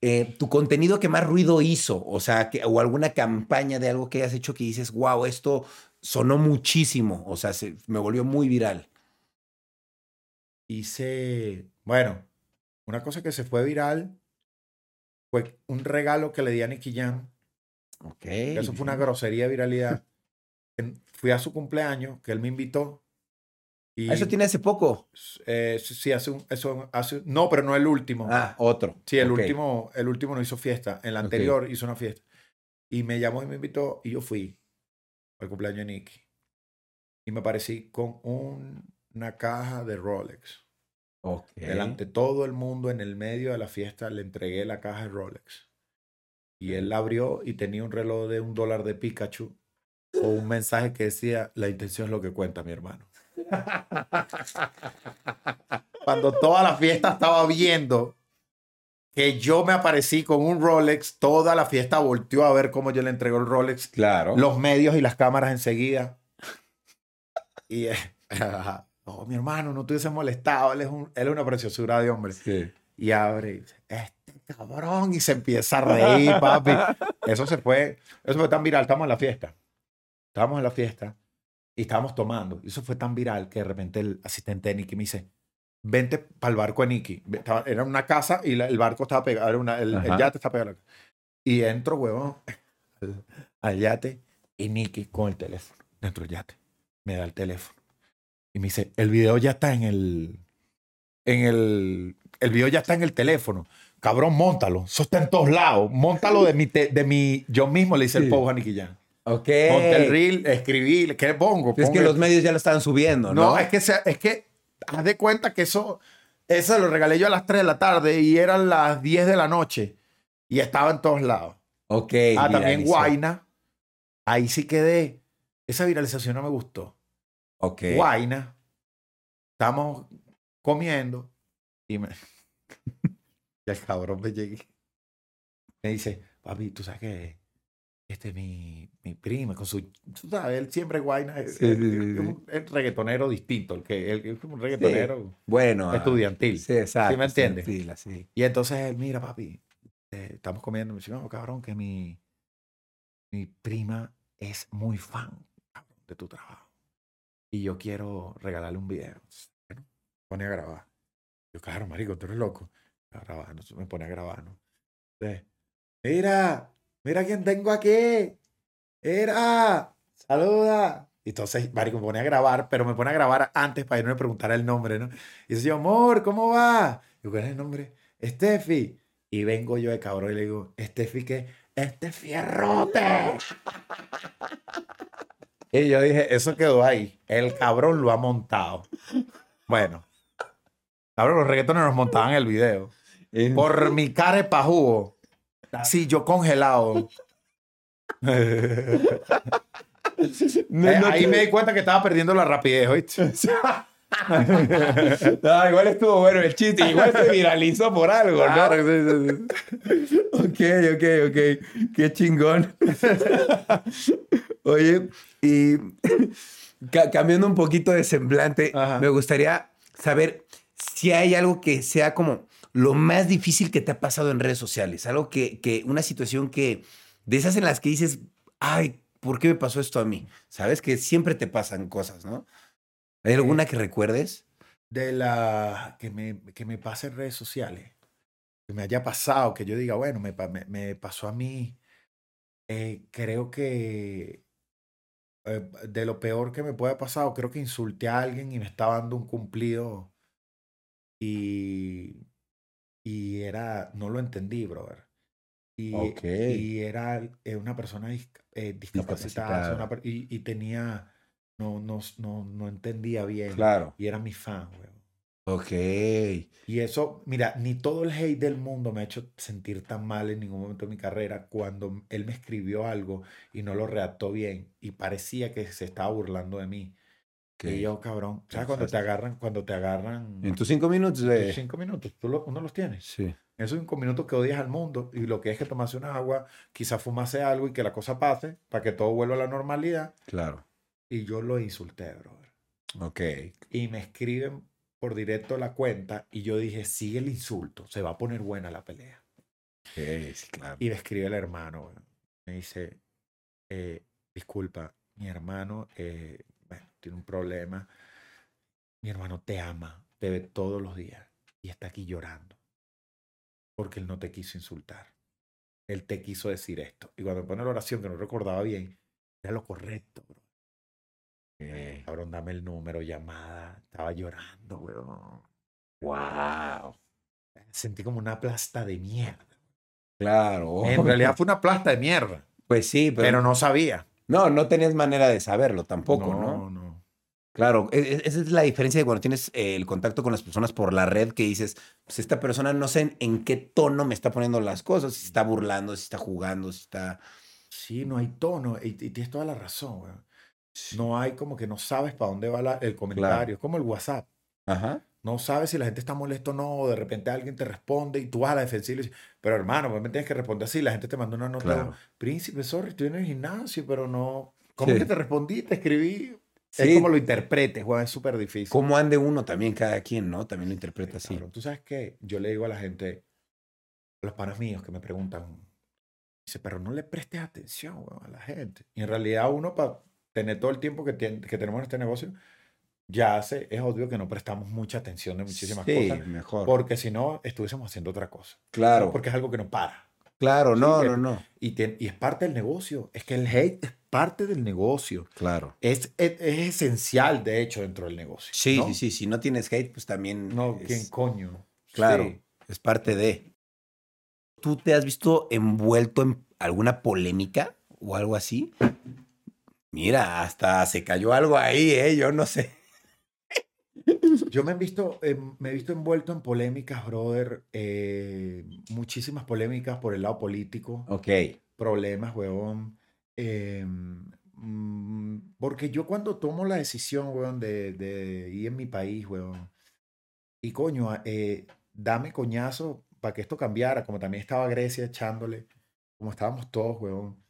eh, tu contenido que más ruido hizo? O sea, que, o alguna campaña de algo que hayas hecho que dices, wow, esto sonó muchísimo. O sea, se, me volvió muy viral. Hice, bueno, una cosa que se fue viral fue un regalo que le di a Nicky Jam. Ok. Eso fue una grosería de viralidad. Fui a su cumpleaños, que él me invitó. Y, Eso tiene hace poco. eh, sí, hace un, eso hace, no, pero no el último. Ah, otro. sí, el último, el último no hizo fiesta. El anterior hizo una fiesta. Y me llamó y me invitó y yo fui al cumpleaños de Nicky. Y me aparecí con un- una caja de Rolex. Delante de todo el mundo en el medio de la fiesta le entregué la caja de Rolex. Y él la abrió y tenía un reloj de un dólar de Pikachu o un mensaje que decía, la intención es lo que cuenta, mi hermano. Cuando toda la fiesta estaba viendo que yo me aparecí con un Rolex, toda la fiesta volteó a ver cómo yo le entregó el Rolex, Claro. los medios y las cámaras enseguida. Y, eh, (laughs) oh, mi hermano, no te hubiese molestado, él es, un- él es una preciosura de hombre. Sí. Y abre y dice, este cabrón, y se empieza a reír, (laughs) papi. Eso se fue, eso fue tan viral, estamos en la fiesta. Estábamos en la fiesta y estábamos tomando. Y eso fue tan viral que de repente el asistente de Nicky me dice, vente para el barco de Nicky. Era una casa y la- el barco estaba pegado, era una- el, yate estaba pegado. Y entro, huevón, (laughs) al, al yate y Nicky con el teléfono dentro del yate. Me da el teléfono. Y me dice, el video ya está en el, en el, el video ya está en el teléfono. Cabrón, montalo. Eso está en todos lados. Montalo de mi, te- de mi, yo mismo le hice Sí. el post a Nicky Jam. Ok. Monté el reel, escribí, ¿qué pongo? Es que los medios ya lo estaban subiendo, ¿no? no, es que, se- es que haz de cuenta que eso, eso lo regalé yo a las 3 de la tarde y eran las 10 de la noche y estaba en todos lados. Ok. ah, también. Guaina. Ahí sí quedé. Esa viralización no me gustó. Guaina. Estamos comiendo y me... (laughs) y el cabrón me llegué. Me dice, papi, tú sabes que este es mi, mi prima con su... Tú sabes, él siempre es Guaina. Es, Sí, sí, es- sí, es sí. un es reggaetonero distinto. El que, el, es un reggaetonero Bueno. ah, estudiantil. Sí, exacto. ¿Sí me entiendes? Y entonces él, mira, papi, eh, estamos comiendo. Me dice, no, cabrón, que mi, mi prima es muy fan cabrón, de tu trabajo. Y yo quiero regalarle un video. Bueno, pone a grabar. Yo, claro, marico, tú eres loco. A grabar, entonces me pone a grabar, ¿no? Entonces, mira, mira quién tengo aquí. Mira, saluda. Y entonces, marico, me pone a grabar, pero me pone a grabar antes para que no me preguntara el nombre, ¿no? Y dice yo, amor, ¿cómo va? Yo, ¿cuál es el nombre? Steffi. Y vengo yo de cabrón y le digo, ¿Steffi qué? Este fierrote. Y yo dije, eso quedó ahí. El cabrón lo ha montado. Bueno. Cabrón, los reggaetones nos montaban el video. Por mi cara de pajugo. Así, yo congelado. (laughs) No, Eh, no ahí me di cuenta que estaba perdiendo la rapidez, ¿oíste? (laughs) (laughs) No, igual estuvo bueno el chiste, igual se viralizó por algo, ¿no? Claro, sí. Ok, ok, ok. Qué chingón. Oye, y ca- cambiando un poquito de semblante, Ajá. me gustaría saber si hay algo que sea como lo más difícil que te ha pasado en redes sociales. Algo que, que una situación que, de esas en las que dices, ay, ¿por qué me pasó esto a mí? Sabes que siempre te pasan cosas, ¿no? ¿Hay alguna que recuerdes? De la que me, que me pase en redes sociales. Que me haya pasado, que yo diga, bueno, me, me, me pasó a mí. Eh, creo que eh, de lo peor que me puede haber pasado, creo que insulté a alguien y me estaba dando un cumplido y, y era, no lo entendí, brother. Y, Ok. y era eh, una persona disca- eh, discapacitada, sea, una y, y tenía, no, no, no, no entendía bien. Claro. Y era mi fan, weón. Ok. Y eso, mira, ni todo el hate del mundo me ha hecho sentir tan mal en ningún momento de mi carrera cuando él me escribió algo y no lo redactó bien y parecía que se estaba burlando de mí. ok. Y yo, cabrón, ¿sabes cuando te agarran, cuando te agarran En tus cinco minutos tus de... cinco minutos? Tú lo- uno los tienes. Sí. Esos cinco minutos que odias al mundo y lo que es que tomase una agua, quizás fumase algo y que la cosa pase para que todo vuelva a la normalidad. Claro. Y yo lo insulté, brother. Ok. y me escriben por directo la cuenta y yo dije, sigue el insulto, se va a poner buena la pelea. Sí, claro. Y me escribe el hermano, me dice, eh, disculpa, mi hermano eh, bueno, tiene un problema, mi hermano te ama, te ve todos los días y está aquí llorando porque él no te quiso insultar. Él te quiso decir esto. Y cuando me pone la oración, que no recordaba bien, era lo correcto, bro. Ok. Cabrón, dame el número, llamada. Estaba llorando, weón. Wow. Sentí como una plasta de mierda. Claro. En realidad fue una plasta de mierda, Pues sí, pero, pero no sabía. no, no tenías manera de saberlo tampoco, ¿no? No, no. Claro, e- e- esa es la diferencia de cuando tienes eh, el contacto con las personas por la red que dices, pues esta persona no sé en, qué tono me está poniendo las cosas, si está burlando, si está jugando, si está... Sí, no hay tono. Y, y tienes toda la razón, weón. No hay como que no sabes para dónde va la- el comentario. Es como el WhatsApp. Ajá. No sabes si la gente está molesta o no, o de repente alguien te responde y tú vas a la defensiva y dices, pero hermano, pues me tienes que responder así. La gente te manda una nota, Claro. príncipe, sorry, estoy en el gimnasio, pero no. ¿Cómo Sí. que te respondí? Te escribí. Sí. Es como lo interpretes, weón, es súper difícil. ¿Cómo ande uno también cada quien, no? También lo interpreta así. Cabrón, Tú sabes que yo le digo a la gente, a los panas míos que me preguntan, dice, pero no le prestes atención weón, a la gente. Y en realidad uno para tener todo el tiempo que, tenemos en este negocio, ya hace, es obvio que no prestamos mucha atención de muchísimas Sí, cosas, mejor. porque si no, estuviésemos haciendo otra cosa. Claro, Porque es algo que no para. claro, no, no, no. Y, es parte del negocio. Es que el hate es parte del negocio. Claro. Es, es, es esencial, de hecho, dentro del negocio. Sí, ¿no? sí, sí. Si no tienes hate, pues también. No, es- ¿quién coño? Claro, Sí. es parte de. ¿Tú te has visto envuelto en alguna polémica o algo así? Mira, hasta se cayó algo ahí, ¿eh? Yo no sé. (laughs) Yo me he visto, eh, me he visto envuelto en polémicas, brother. eh, muchísimas polémicas por el lado político. Ok. Problemas, huevón. eh, porque yo cuando tomo la decisión, huevón, de, de ir en mi país, huevón. Y coño, eh, dame coñazo para que esto cambiara. Como también estaba Grecia echándole. Como estábamos todos, huevón.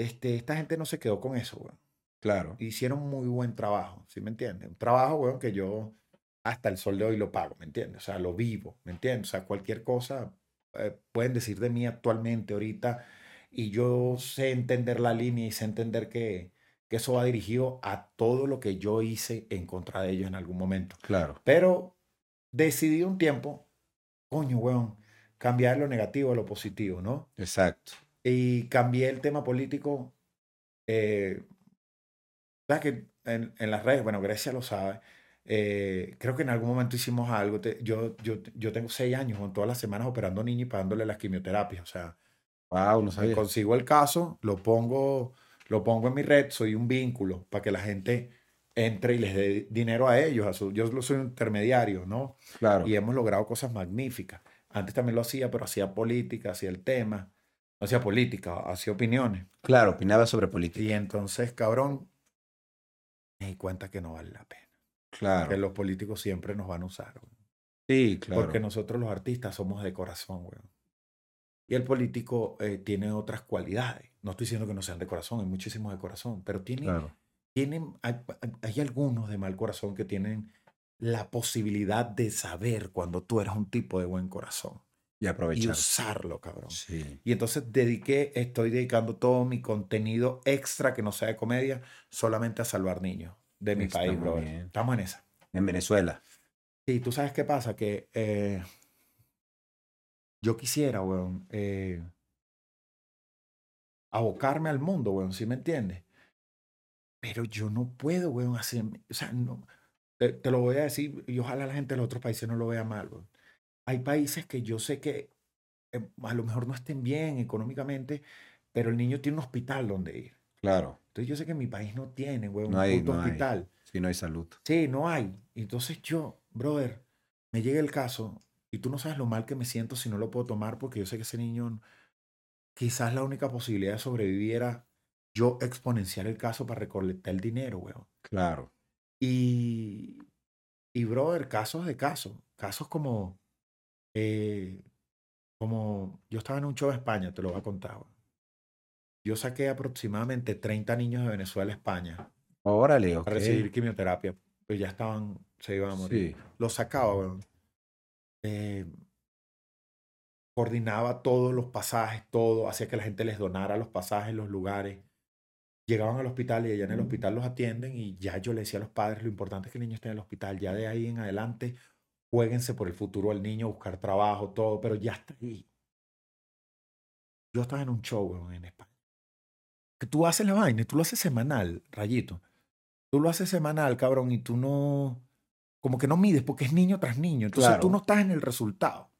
Este, esta gente no se quedó con eso, huevón Claro. hicieron muy buen trabajo, ¿sí me entiendes? Un trabajo, weón, que yo hasta el sol de hoy lo pago, ¿me entiendes? O sea, lo vivo, ¿me entiendes? O sea, cualquier cosa eh, pueden decir de mí actualmente, ahorita, y yo sé entender la línea y sé entender que, que eso va dirigido a todo lo que yo hice en contra de ellos en algún momento. Claro. Pero decidí un tiempo, coño, weón, cambiar lo negativo a lo positivo, ¿no? Exacto. Y cambié el tema político. Eh, ¿Sabes que en, en las redes, bueno, Grecia lo sabe, eh, creo que en algún momento hicimos algo. te- yo, yo, yo tengo seis años con todas las semanas operando niños y pagándole las quimioterapias. O sea, Wow, no sabía. consigo el caso, lo pongo, lo pongo en mi red, soy un vínculo para que la gente entre y les dé dinero a ellos. a su- yo soy un intermediario, ¿no? Claro. y hemos logrado cosas magníficas. Antes también lo hacía, pero hacía política, hacía el tema, no hacía política, hacía opiniones. Claro, opinaba sobre política. Y entonces, cabrón, me di cuenta que no vale la pena. Claro. Que los políticos siempre nos van a usar. güey. Sí, claro. Porque nosotros los artistas somos de corazón, güey. Y el político eh, tiene otras cualidades. No estoy diciendo que no sean de corazón, hay muchísimos de corazón, pero tienen, Claro. tienen hay, hay algunos de mal corazón que tienen la posibilidad de saber cuando tú eres un tipo de buen corazón Y y aprovechar. usarlo, cabrón. Sí. Y entonces dediqué, estoy dedicando todo mi contenido extra que no sea de comedia solamente a salvar niños de mi país, muy bro. bien. Estamos en esa. En Venezuela. Sí, tú sabes qué pasa, que eh, yo quisiera, weón, eh, abocarme al mundo, weón, ¿sí me entiendes? Pero yo no puedo, weón, hacer, o sea, no, te, te, lo voy a decir y ojalá la gente de los otros países no lo vea mal, weón. Hay países que yo sé que eh, a lo mejor no estén bien económicamente, pero el niño tiene un hospital donde ir. Claro. Entonces yo sé que mi país no tiene, No un hay- puto no hay. hospital. Sí, no hay salud. Sí, no hay. Entonces yo, brother, me llega el caso y tú no sabes lo mal que me siento si no lo puedo tomar porque yo sé que ese niño, quizás la única posibilidad de sobrevivir era yo exponenciar el caso para recolectar el dinero, weón. Claro. Y, y brother, casos de casos. Casos como, eh, como, yo estaba en un show de España, te lo voy a contar. Yo saqué aproximadamente 30 niños de Venezuela a España Órale, ok. a recibir quimioterapia. Pues ya estaban, se iban a morir. Sí. Los sacaba. Eh, coordinaba todos los pasajes, todo, hacía que la gente les donara los pasajes, los lugares. Llegaban al hospital y allá en el hospital los atienden y ya yo le decía a los padres, lo importante es que el niño esté en el hospital, ya de ahí en adelante, jueguense por el futuro del niño, buscar trabajo, todo, pero ya está ahí. Yo estaba en un show, weón, en España. Que tú haces la vaina, tú lo haces semanal, rayito. Tú lo haces semanal, cabrón, y tú no, como que no mides porque es niño tras niño. Entonces Claro. tú no estás en el resultado.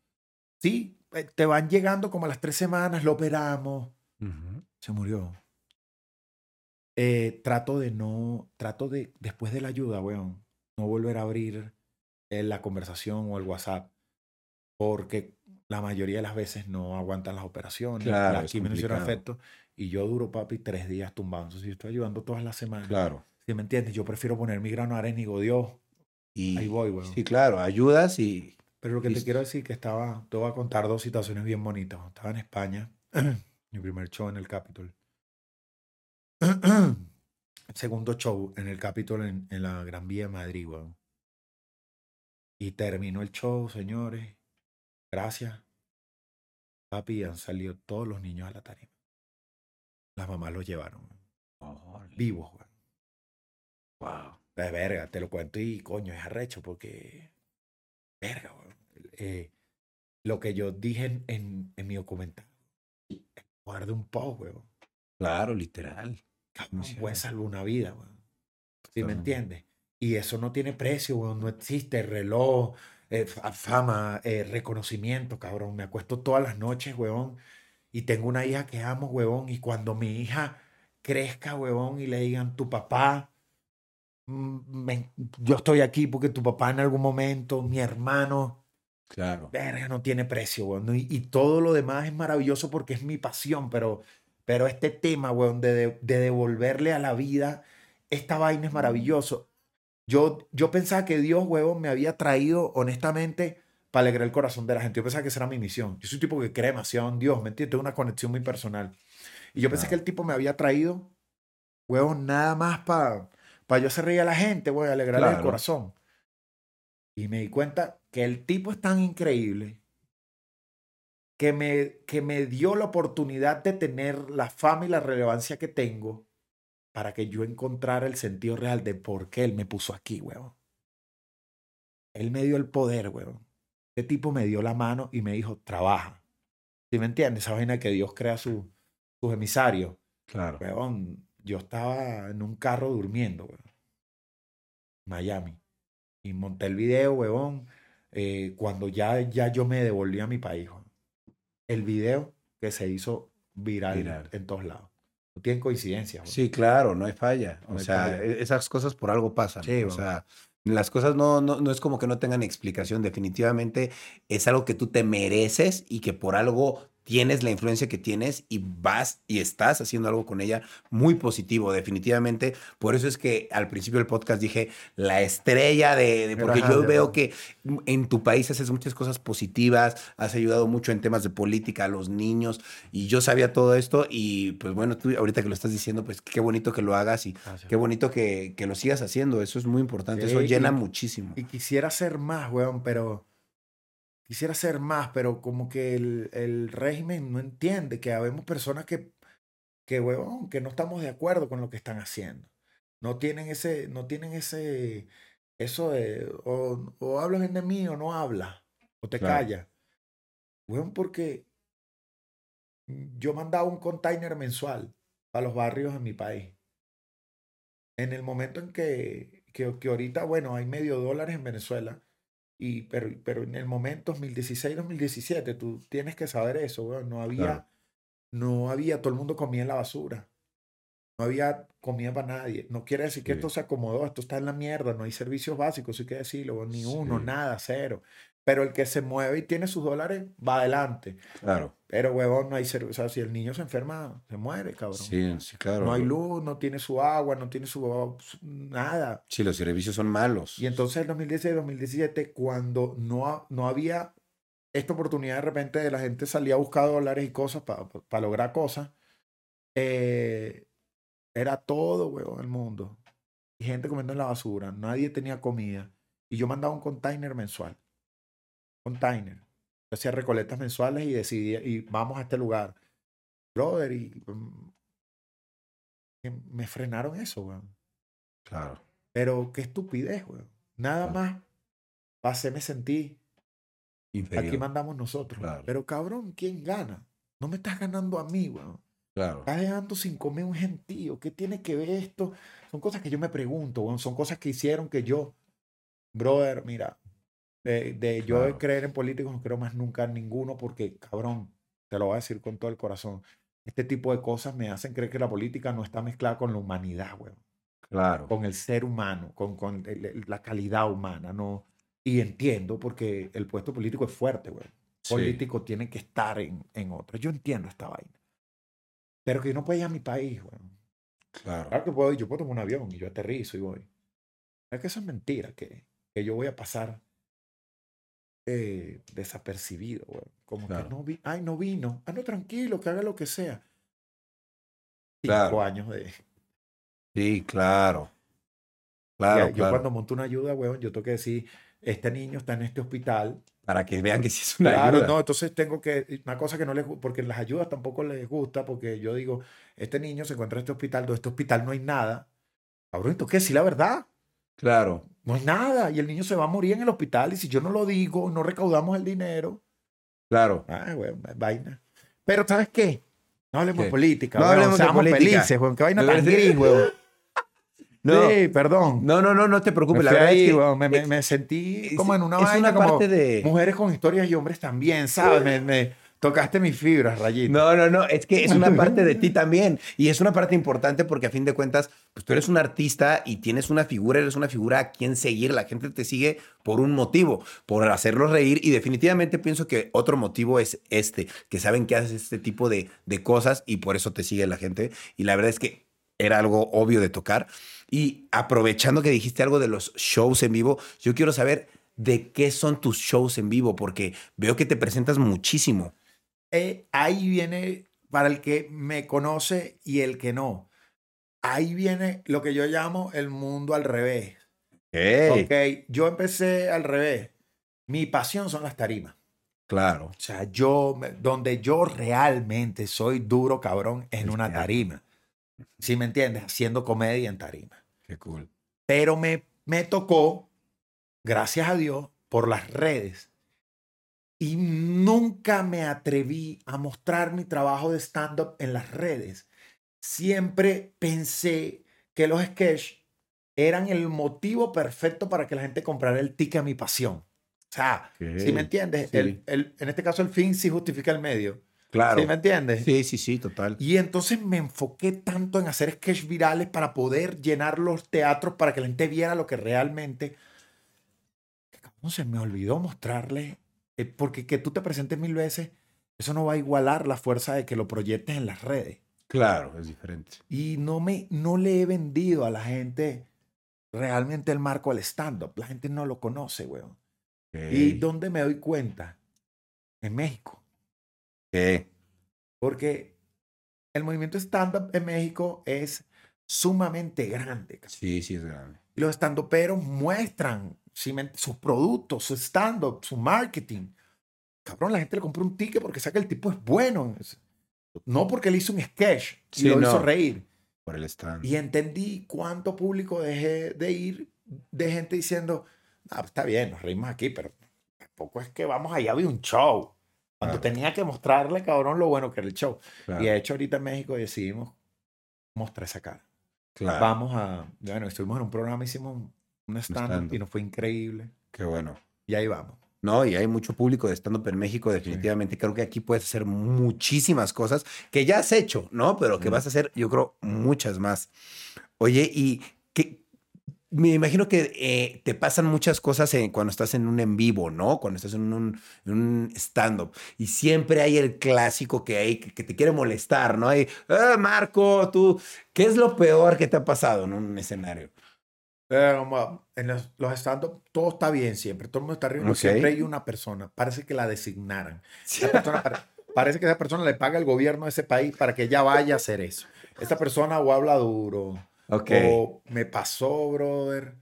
Sí, Eh, te van llegando como a las tres semanas, lo operamos, se murió. Eh, trato de no, trato de, después de la ayuda, weón, no volver a abrir eh, la conversación o el WhatsApp, porque la mayoría de las veces no aguantan las operaciones, Claro, las quimios hicieron efecto, y yo duro, papi, tres días tumbado. Entonces, yo estoy ayudando todas las semanas. Claro. ¿Sí me entiendes? Yo prefiero poner mi grano y digo, Dios, Y, ahí voy, weón. Sí, claro, ayudas y... Pero lo que te Listo. quiero decir que estaba, te voy a contar dos situaciones bien bonitas. Cuando Estaba en España, (clears throat) mi primer show en el Capitol. (clears throat) Segundo show en el Capitol en, en la Gran Vía de Madrid, weón. Y terminó el show, señores. Gracias. Papi, han salido todos los niños a la tarima. Las mamás los llevaron, vivos, weón. Wow. De verga, te lo cuento y coño, es arrecho porque. Verga, weón. Eh, lo que yo dije en, en, en mi documental. El poder de un post, weón. Claro, literal. Cabrón, puede salvar una vida, weón. ¿Sí me entiendes? Y eso no tiene precio, weón. No existe reloj, eh, fa- fama, eh, reconocimiento, cabrón. Me acuesto todas las noches, weón. Y tengo una hija que amo, weón. Y cuando mi hija crezca, weón, y le digan, tu papá, mm, me- yo estoy aquí porque tu papá en algún momento, mi hermano, Claro. verga, no tiene precio, weón. Y, y todo lo demás es maravilloso porque es mi pasión, pero, pero este tema, weón, de, de, de devolverle a la vida, esta vaina es maravilloso. Yo, yo pensaba que Dios, weón, me había traído, honestamente, para alegrar el corazón de la gente. Yo pensaba que esa era mi misión. Yo soy un tipo que cree demasiado en Dios, ¿me entiendes? Tengo una conexión muy personal. Y yo pensé que el tipo me había traído, weón, nada más para yo hacer reír a la gente, weón, alegrarle el Claro. corazón. Y me di cuenta que el tipo es tan increíble que me, que me dio la oportunidad de tener la fama y la relevancia que tengo para que yo encontrara el sentido real de por qué él me puso aquí, weón. Él me dio el poder, weón. Este tipo me dio la mano y me dijo, trabaja. ¿Sí me entiendes? Esa vaina que Dios crea su- sus emisarios. Claro. Weón, yo estaba en un carro durmiendo, weón. Miami. Y monté el video, weón, eh, cuando ya, ya yo me devolví a mi país. weón. El video que se hizo viral, Viral. en todos lados. No tienen coincidencia. Sí, claro, no hay falla. O hay sea, falla. e- esas cosas por algo pasan. Sí, o sea, las cosas no, no, no es como que no tengan explicación. Definitivamente es algo que tú te mereces y que por algo tienes la influencia que tienes y vas y estás haciendo algo con ella muy positivo, definitivamente. Por eso es que al principio del podcast dije la estrella de, de- porque Ajá, yo de veo verdad. que en tu país haces muchas cosas positivas, has ayudado mucho en temas de política a los niños y yo sabía todo esto y pues bueno, tú ahorita que lo estás diciendo, pues qué bonito que lo hagas y Gracias. qué bonito que, que lo sigas haciendo, eso es muy importante, Sí, eso llena y- muchísimo. Y quisiera hacer más, weón, pero. Quisiera hacer más, pero como que el, el régimen no entiende que habemos personas que, que, weón, que no estamos de acuerdo con lo que están haciendo. No tienen ese, no tienen ese, eso de, o, o hablas bien de mí o no hablas, o te Claro. callas. Weón, porque yo mandaba un container mensual a los barrios en mi país. En el momento en que, que, que ahorita, bueno, hay medio dólares en Venezuela, y, pero, pero en el momento 2016-2017, tú tienes que saber eso, weón, no había, Claro. no había, todo el mundo comía en la basura. No había comida para nadie. No quiere decir que Sí. esto se acomodó, esto está en la mierda, no hay servicios básicos, sí que decirlo, ni uno, Sí. nada, cero. Pero el que se mueve y tiene sus dólares va adelante. Claro. Pero, huevón, no hay servicio. O sea, si el niño se enferma, se muere, cabrón. Sí, sí, claro. No hay luz, no tiene su agua, no tiene su, nada. Sí, los servicios son malos. Y entonces en 2016-2017, cuando no, no había esta oportunidad de repente de la gente salía a buscar dólares y cosas para lograr cosas, eh, era todo, huevón, el mundo. Y gente comiendo en la basura, nadie tenía comida. Y yo mandaba un container mensual. Container. Yo hacía recolectas mensuales y decidía, y vamos a este lugar. Brother, y mm, me frenaron eso, weón. Claro. Pero qué estupidez, weón. Nada Claro. más para hacerme sentir. Inferior. Aquí mandamos nosotros. Claro. Pero cabrón, ¿quién gana? No me estás ganando a mí, weón. Claro. Estás dejando sin comer un gentío. ¿Qué tiene que ver esto? Son cosas que yo me pregunto, weón. Son cosas que hicieron que yo, brother, mira, de, de yo Claro. creer en políticos no creo más nunca en ninguno porque, cabrón, te lo voy a decir con todo el corazón. Este tipo de cosas me hacen creer que la política no está mezclada con la humanidad, weón. Claro. Con el ser humano, con, con el- la calidad humana, ¿no? Y entiendo porque el puesto político es fuerte, weón Sí. político tiene que estar en, en otro. Yo entiendo esta vaina. Pero que yo no puedo ir a mi país, weón. Claro. Claro que puedo, ir, yo puedo tomar un avión y yo aterrizo y voy. Es que eso es mentira, que, que yo voy a pasar eh, desapercibido, weón. Como Claro. que no vi, ay, no vino. Ah, no, tranquilo, que haga lo que sea. Cinco Claro. años de... Sí, claro. Claro, Ya, yo claro. cuando monto una ayuda, weón, yo tengo que decir, este niño está en este hospital, Para que vean que sí es una Claro, ayuda. no, entonces tengo que, una cosa que no les gusta, porque las ayudas tampoco les gusta, porque yo digo, este niño se encuentra en este hospital, de este hospital no hay nada. Cabrón, ¿tú qué? Sí, la verdad, Claro. no hay nada, y el niño se va a morir en el hospital, y si yo no lo digo, no recaudamos el dinero. Claro. Ah, weón, vaina. Pero, ¿sabes qué? No hablemos ¿Qué? de política, No weón, hablemos de política. felices, weón, qué vaina tan gris, weón. No. Sí, perdón. No, no, no, no te Me preocupes. La fui verdad ahí, es que me, me- me sentí como en una es vaina una como parte de... mujeres con historias y hombres también, ¿sabes? Me, me tocaste mis fibras, Rayito. No, no, no, es que es una (laughs) parte de ti también y es una parte importante porque a fin de cuentas, pues tú eres un artista y tienes una figura, eres una figura a quien seguir, la gente te sigue por un motivo, por hacerlos reír y definitivamente pienso que otro motivo es este, que saben que haces este tipo de, de cosas y por eso te sigue la gente y la verdad es que era algo obvio de tocar y aprovechando que dijiste algo de los shows en vivo, yo quiero saber de qué son tus shows en vivo porque veo que te presentas muchísimo. Eh, ahí viene, para el que me conoce y el que no, ahí viene lo que yo llamo el mundo al revés. Ey. Ok, yo empecé al revés. Mi pasión son las tarimas. Claro. O sea, yo, donde yo realmente soy duro cabrón en una tarima. ¿Sí me entiendes? Haciendo comedia en tarima. Qué cool. Pero me, me tocó, gracias a Dios, por las redes. Y nunca me atreví a mostrar mi trabajo de stand-up en las redes. Siempre pensé que los sketches eran el motivo perfecto para que la gente comprara el ticket a mi pasión. O sea, ¿sí me entiendes? Sí. El- el- en este caso el fin sí justifica el medio. Claro. ¿Sí me entiendes? Sí, sí, sí, total. Y entonces me enfoqué tanto en hacer sketches virales para poder llenar los teatros para que la gente viera lo que realmente. cabrón, se me olvidó mostrarle. eh, porque que tú te presentes mil veces, eso no va a igualar la fuerza de que lo proyectes en las redes. Claro, es diferente. Y no, me, no le he vendido a la gente realmente el marco al stand-up. La gente no lo conoce, weón. ¿Y dónde me doy cuenta? En México. ¿Qué? Porque el movimiento stand-up en México es sumamente grande. Sí, sí, es grande. Los stand-uperos muestran sus productos, su stand-up, su marketing. Cabrón, la gente le compra un ticket porque sabe que el tipo es bueno. No porque le hizo un sketch y Sí, lo no. hizo reír. Por el stand. Y entendí cuánto público dejé de ir de gente diciendo, ah, está bien, nos reímos aquí, pero tampoco es que vamos allá a ver un show. Cuando Claro. tenía que mostrarle, cabrón, lo bueno que era el show. Claro, Y de hecho, ahorita en México decidimos mostrar esa cara. claro. Vamos a. Bueno, estuvimos en un programa, hicimos un, stand-up stand-up. y nos fue increíble. Qué bueno. Y ahí vamos. No, y hay mucho público de stand-up en México, definitivamente. Creo que aquí puedes hacer muchísimas cosas que ya has hecho, ¿no? Pero que Mm. vas a hacer, yo creo, muchas más. Oye, y me imagino que eh, te pasan muchas cosas en- cuando estás en un en vivo, ¿no? Cuando estás en un, stand-up. Y siempre hay el clásico que hay que, que te quiere molestar, ¿no? Hay, "Ah, Marco, tú, ¿qué es lo peor que te ha pasado en un escenario? Eh, en los, los stand-up todo está bien siempre, todo el mundo está riendo, Ok. siempre hay una persona, parece que la designaran. (laughs) Persona parece que esa persona le paga el gobierno de ese país para que ella vaya a hacer eso. Esta persona o habla duro, Ok. o me pasó, brother,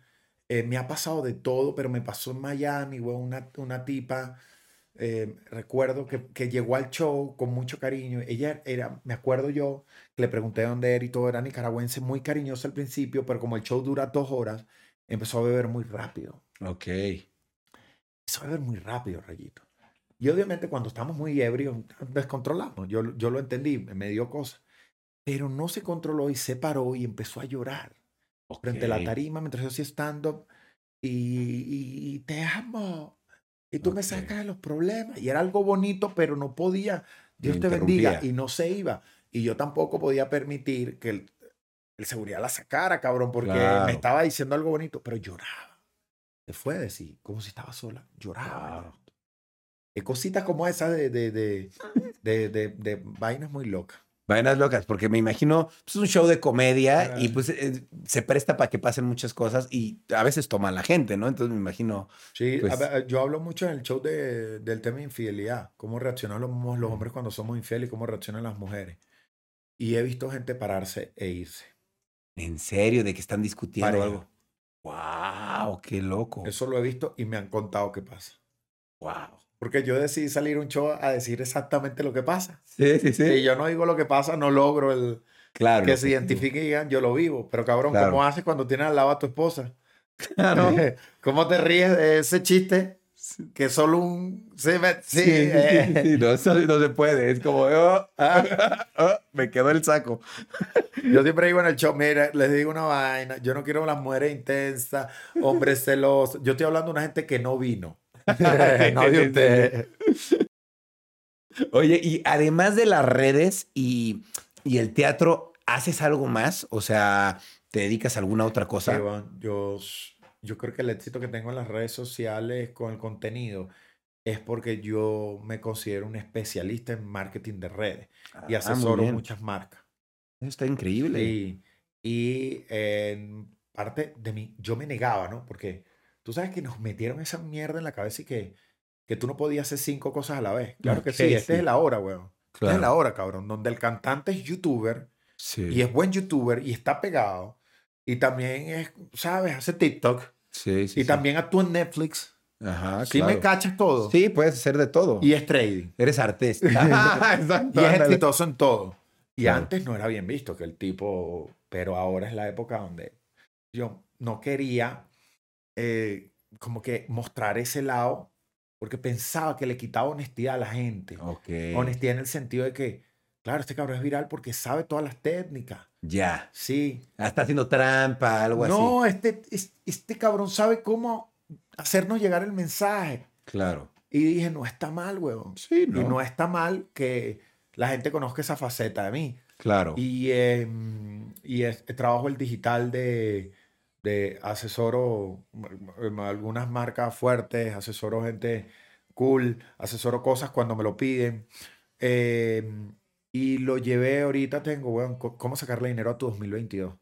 eh, me ha pasado de todo, pero me pasó en Miami, güey, una, una tipa, eh, recuerdo que, que llegó al show con mucho cariño. Ella era, me acuerdo yo, que le pregunté dónde era y todo, era nicaragüense, muy cariñosa al principio, pero como el show dura dos horas, empezó a beber muy rápido. Ok. Empezó a beber muy rápido, Rayito. Y obviamente cuando estamos muy ebrios, descontrolamos. Yo, yo lo entendí, me dio cosas. Pero no se controló y se paró y empezó a llorar frente a la tarima mientras yo hacía stand-up y, y te amo. Y tú me Ok. sacas de los problemas. Y era algo bonito, pero no podía. Dios Me te bendiga. Y no se iba. Y yo tampoco podía permitir que el, el seguridad la sacara, cabrón, porque Claro. me estaba diciendo algo bonito, pero lloraba. Se fue a decir, como si estaba sola. Lloraba. Wow. Eh, Cositas como esas de, de, de- de vainas muy locas. Vainas locas, porque me imagino, pues, es un show de comedia y pues eh, se presta para que pasen muchas cosas y a veces toma la gente, ¿no? Entonces me imagino, Sí, a Pues- ver, yo hablo mucho en el show de- del tema de infidelidad, cómo reaccionan los, los hombres cuando somos infieles y cómo reaccionan las mujeres. Y he visto gente pararse e irse. en serio, de que están discutiendo Pareja. algo. ¡Wow! ¡Qué loco! Eso lo he visto y me han contado qué pasa. ¡Wow! Porque yo decidí salir un show a decir exactamente lo que pasa. Sí, sí, sí. Si yo no digo lo que pasa, no logro el claro. que se que- identifique y digan, yo lo vivo. Pero cabrón, Claro. ¿cómo haces cuando tienes al lado a tu esposa? (laughs) Claro. (laughs) ¿Cómo te ríes de ese chiste? Que solo un... Sí, sí, Sí, sí, eh. sí, sí, No, eso no se puede. Es como, oh, ah, (laughs) oh, me quedó el saco. Yo siempre digo en el show, mira, les digo una vaina, yo no quiero las mujeres intensas, hombres celosos. Yo estoy hablando de una gente que no vino. (laughs) no de usted. Oye, y además de las redes y, y el teatro, ¿haces algo más? O sea, ¿te dedicas a alguna otra cosa? Sí, bueno, yo, yo creo que el éxito que tengo en las redes sociales con el contenido es porque yo me considero un especialista en marketing de redes y Ah, muy asesoro muchas marcas. Eso Está increíble. Y, y en parte de mí, yo me negaba, ¿no? Porque tú sabes que nos metieron esa mierda en la cabeza y que, que tú no podías hacer cinco cosas a la vez. Claro que sí, esta sí. es la hora, weón. Esta es la Claro. hora, cabrón, donde el cantante es youtuber Sí. y es buen youtuber y está pegado y también es, ¿sabes? Hace TikTok Sí, sí, y sí. también actúa en Netflix. Ajá, Si me claro. cachas todo. Sí, puedes hacer de todo. Y es trading. Eres artista. (laughs) (laughs) Exacto, Y es exitoso en todo. Y Claro. antes no era bien visto que el tipo, pero ahora es la época donde yo no quería eh, como que mostrar ese lado porque pensaba que le quitaba honestidad a la gente. Ok. Honestidad en el sentido de que, claro, este cabrón es viral porque sabe todas las técnicas. Ya. Sí. Ah, Está haciendo trampa, algo así. No, este, es- este cabrón sabe cómo hacernos llegar el mensaje. Claro. Y dije, no está mal, huevón. Sí, Y no está mal que la gente conozca esa faceta de mí. Claro. Y, eh, y es- trabajo el digital de, de asesoro mm, algunas marcas fuertes, asesoro gente cool, asesoro cosas cuando me lo piden. Eh, y lo llevé ahorita, tengo, bueno, cómo sacarle dinero a tu 2022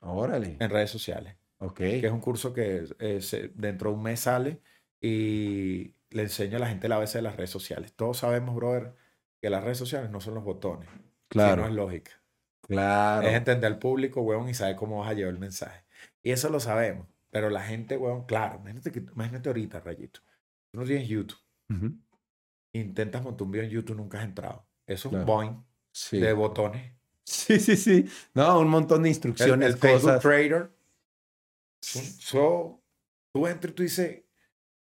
Órale. en redes sociales, Ok. que es un curso que eh, se- dentro de un mes sale y le enseño a la gente la base de las redes sociales. Todos sabemos, brother, que las redes sociales no son los botones, Claro. es lógica. Claro. Es entender al público, weón, y saber cómo vas a llevar el mensaje. Y eso lo sabemos. Pero la gente, weón, claro, imagínate, que, imagínate ahorita, Rayito. Tú no tienes YouTube. Intentas montar un video en YouTube, nunca has entrado. Eso es Claro. un boing Sí. de botones. Sí, sí, sí. No, un montón de El, instrucciones, el Facebook cosas. Trader. So, tú entras y tú dices,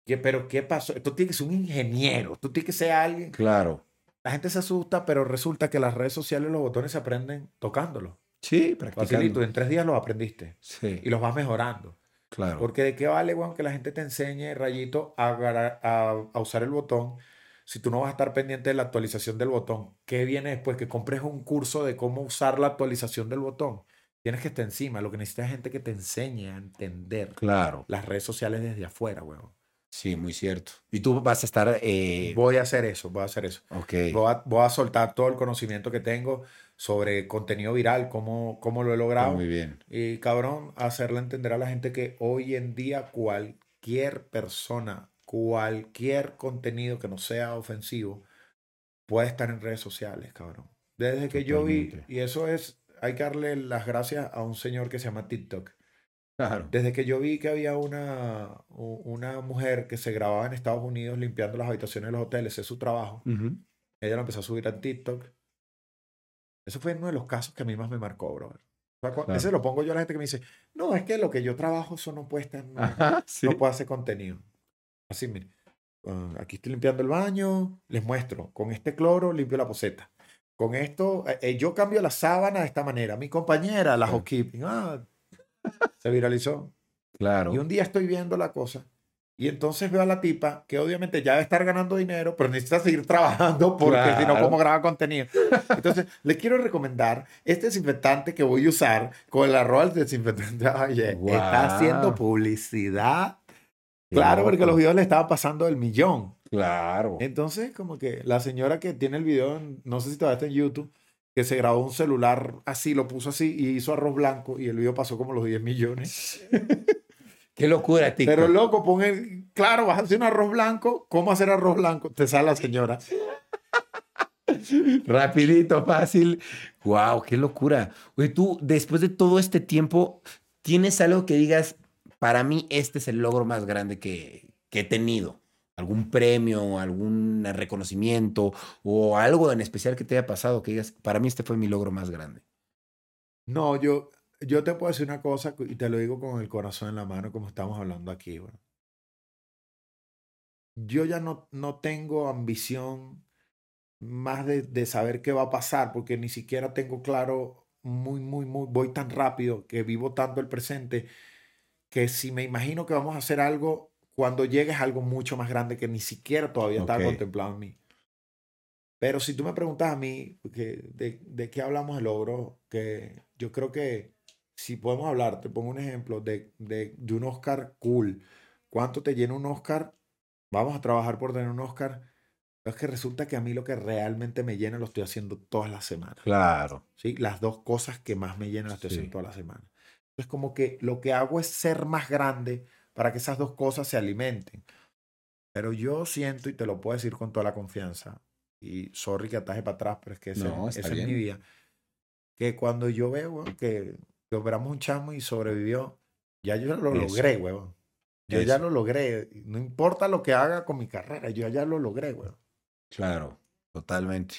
¿Qué, pero ¿qué pasó? Tú tienes que ser un ingeniero, tú tienes que ser alguien. Claro. La gente se asusta, pero resulta que las redes sociales los botones se aprenden tocándolos. Sí, Facilito, practicando. en tres días los aprendiste Sí, y los vas mejorando. claro. Porque de qué vale, weón, que la gente te enseñe, rayito, a, a usar el botón si tú no vas a estar pendiente de la actualización del botón. ¿Qué viene después? Que compres un curso de cómo usar la actualización del botón. Tienes que estar encima. Lo que necesitas es gente que te enseñe a entender Claro. las redes sociales desde afuera, weón. Sí, muy cierto. Y tú vas a estar... Eh... Voy a hacer eso, voy a hacer eso. Ok. Voy a, voy a soltar todo el conocimiento que tengo sobre contenido viral, cómo, cómo lo he logrado. Muy bien. Y cabrón, hacerle entender a la gente que hoy en día cualquier persona, cualquier contenido que no sea ofensivo, puede estar en redes sociales, cabrón. Desde que yo vi, y eso es, hay que darle las gracias a un señor que se llama TikTok. Claro. Desde que yo vi que había una, una mujer que se grababa en Estados Unidos limpiando las habitaciones de los hoteles, es su trabajo. Ella lo empezó a subir a TikTok. Eso fue uno de los casos que a mí más me marcó, brother. O sea, cu- Claro. Ese lo pongo yo a la gente que me dice, no, es que lo que yo trabajo, eso no puede estar, (laughs) no, Ajá, sí. no puedo hacer contenido. Así, mire. ah, aquí estoy limpiando el baño, les muestro. Con este cloro limpio la poseta. Con esto, eh, eh, yo cambio la sábana de esta manera. Mi compañera, la Sí. housekeeping, ah, se viralizó. Claro. Y un día estoy viendo la cosa y entonces veo a la tipa que obviamente ya debe estar ganando dinero, pero necesita seguir trabajando porque si no, Claro. ¿cómo graba contenido? Entonces, (laughs) les quiero recomendar este desinfectante que voy a usar con el arroz del desinfectante. (laughs) Oye, está haciendo publicidad. Claro, porque los videos le estaban pasando el millón. Claro. Entonces, como que la señora que tiene el video, no sé si todavía está en YouTube, que se grabó un celular así, lo puso así y hizo arroz blanco y el video pasó como los 10 millones. (laughs) Qué locura, TikTok. Pero loco, pon claro, vas a hacer un arroz blanco, ¿cómo hacer arroz blanco? Te sale la señora. (laughs) Rapidito, fácil. Wow, qué locura. Oye, tú, después de todo este tiempo, ¿tienes algo que digas, para mí este es el logro más grande que, que he tenido? ¿Algún premio, algún reconocimiento o algo en especial que te haya pasado que digas, para mí este fue mi logro más grande? No, yo, yo te puedo decir una cosa y te lo digo con el corazón en la mano, como estamos hablando aquí. güey. Yo ya no, no tengo ambición más de, de saber qué va a pasar, porque ni siquiera tengo claro, muy, muy, muy, voy tan rápido que vivo tanto el presente, que si me imagino que vamos a hacer algo, cuando llegue es algo mucho más grande que ni siquiera todavía estaba Ok. contemplado en mí. Pero si tú me preguntas a mí que de, de qué hablamos de logro, que yo creo que si podemos hablar, te pongo un ejemplo de, de, de un Oscar cool. ¿Cuánto te llena un Oscar? Vamos a trabajar por tener un Oscar. Pero es que resulta que a mí lo que realmente me llena lo estoy haciendo todas las semanas. Claro. ¿sí? Las dos cosas que más me llenan las estoy Sí. haciendo todas las semanas. Entonces, como que lo que hago es ser más grande para que esas dos cosas se alimenten. Pero yo siento, y te lo puedo decir con toda la confianza, y sorry que ataje para atrás, pero es que ese- No, esa es mi vida, que cuando yo veo que, que operamos un chamo y sobrevivió, ya yo lo Eso. logré, huevón. Yo ya lo logré. No importa lo que haga con mi carrera, yo ya lo logré, huevón. Claro, totalmente.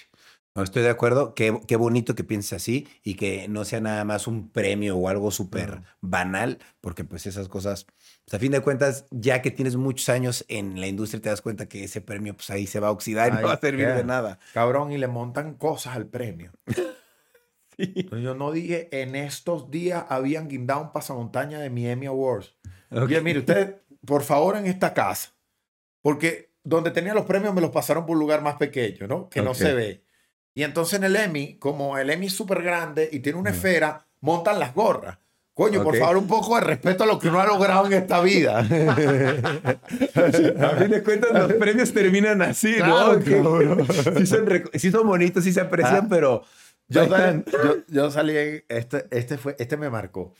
No, estoy de acuerdo. Qué, qué bonito que pienses así y que no sea nada más un premio o algo súper banal, porque pues esas cosas, pues, a fin de cuentas, ya que tienes muchos años en la industria, te das cuenta que ese premio pues ahí se va a oxidar y Ahí no va a servir queda. de nada. Cabrón, y le montan cosas al premio. (laughs) Entonces, Yo no dije, en estos días habían guindado un pasamontaña de mi Emmy Awards. Oye, mire, ustedes, por favor, en esta casa. Porque donde tenía los premios me los pasaron por un lugar más pequeño, ¿no? Que no Ok. se ve. Y entonces en el Emmy, como el Emmy es súper grande y tiene una esfera, montan las gorras. Coño, por Ok. favor, un poco de respeto a lo que uno ha logrado en esta vida. (laughs) A fin de cuentas, los premios terminan así, Claro, ¿no? Sí, son, sí son bonitos, sí se aprecian, Ah. pero Yo yo, yo salí este, este, fue, este me marcó.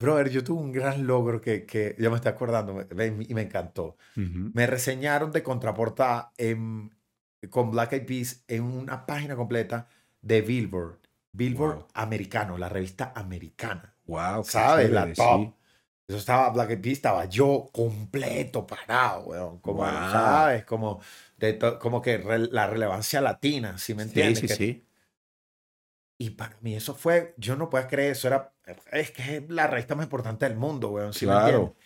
Brother, yo tuve un gran logro que, que yo me estoy acordando me- y me encantó. Ujú. Me reseñaron de contraportada en, con Black Eyed Peas en una página completa de Billboard. Billboard Wow. americano, la revista americana. Wow, ¿Sabes? La top. sí. Eso estaba Black Eyed Peas, estaba yo completo parado, weón. Como, Wow. ¿sabes? Como, de como que re- la relevancia latina, ¿sí me Sí, entiendes? sí, Que sí. Y para mí eso fue, yo no puedo creer, eso era, es que es la revista más importante del mundo, weón. ¿sí me Claro. entiendes?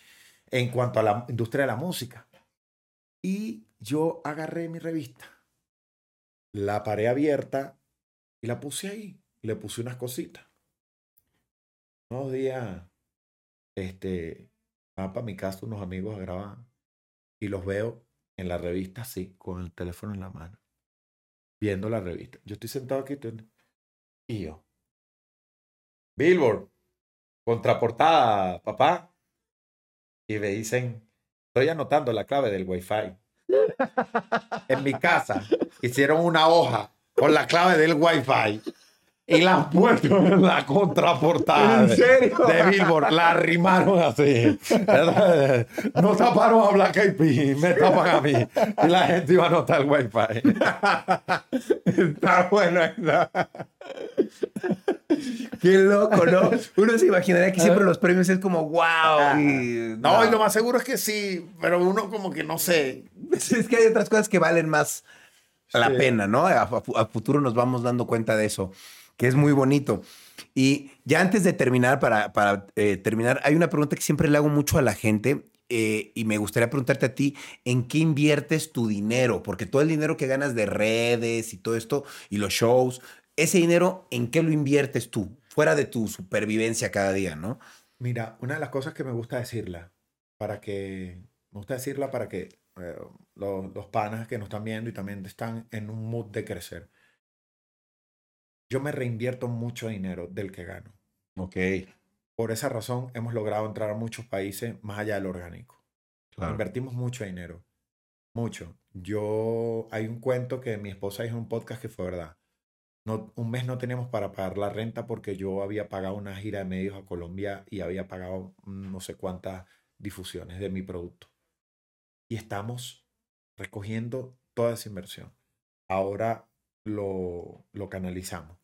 en cuanto a la industria de la música. Y yo agarré mi revista, la paré abierta y la puse ahí. Le puse unas cositas. Unos días, este, van para mi casa unos amigos a grabar y los veo en la revista así, con el teléfono en la mano, viendo la revista. Yo estoy sentado aquí y yo, Billboard, contraportada, papá. Y me dicen, estoy anotando la clave del Wi-Fi. (laughs) en mi casa hicieron una hoja con la clave del Wi-Fi y la han puesto en la contraportada ¿En serio? de Billboard. La arrimaron así. No taparon a Black Eyed Peas, me tapan a mí. Y la gente iba a notar el Wi-Fi. Está bueno eso. Qué loco, ¿no? Uno se imaginaría que siempre los premios es como wow. y- No, y lo más seguro es que sí, pero uno como que no sé. (laughs) Es que hay otras cosas que valen más la Sí. pena, ¿no? A, a- a futuro nos vamos dando cuenta de eso, que es muy bonito. Y ya antes de terminar, para, para eh, terminar, hay una pregunta que siempre le hago mucho a la gente eh, y me gustaría preguntarte a ti, ¿en qué inviertes tu dinero? Porque todo el dinero que ganas de redes y todo esto y los shows, ese dinero, ¿en qué lo inviertes tú? Fuera de tu supervivencia cada día, ¿no? Mira, una de las cosas que me gusta decirla, para que, me gusta decirla para que eh, los, los panas que nos están viendo y también están en un mood de crecer. Yo me reinvierto mucho dinero del que gano. Ok, Por esa razón hemos logrado entrar a muchos países más allá del orgánico. Invertimos mucho dinero. Mucho. Yo, hay un cuento que mi esposa dijo en un podcast que fue verdad. No, un mes no teníamos para pagar la renta porque yo había pagado una gira de medios a Colombia y había pagado no sé cuántas difusiones de mi producto. Y estamos recogiendo toda esa inversión. Ahora lo, lo canalizamos.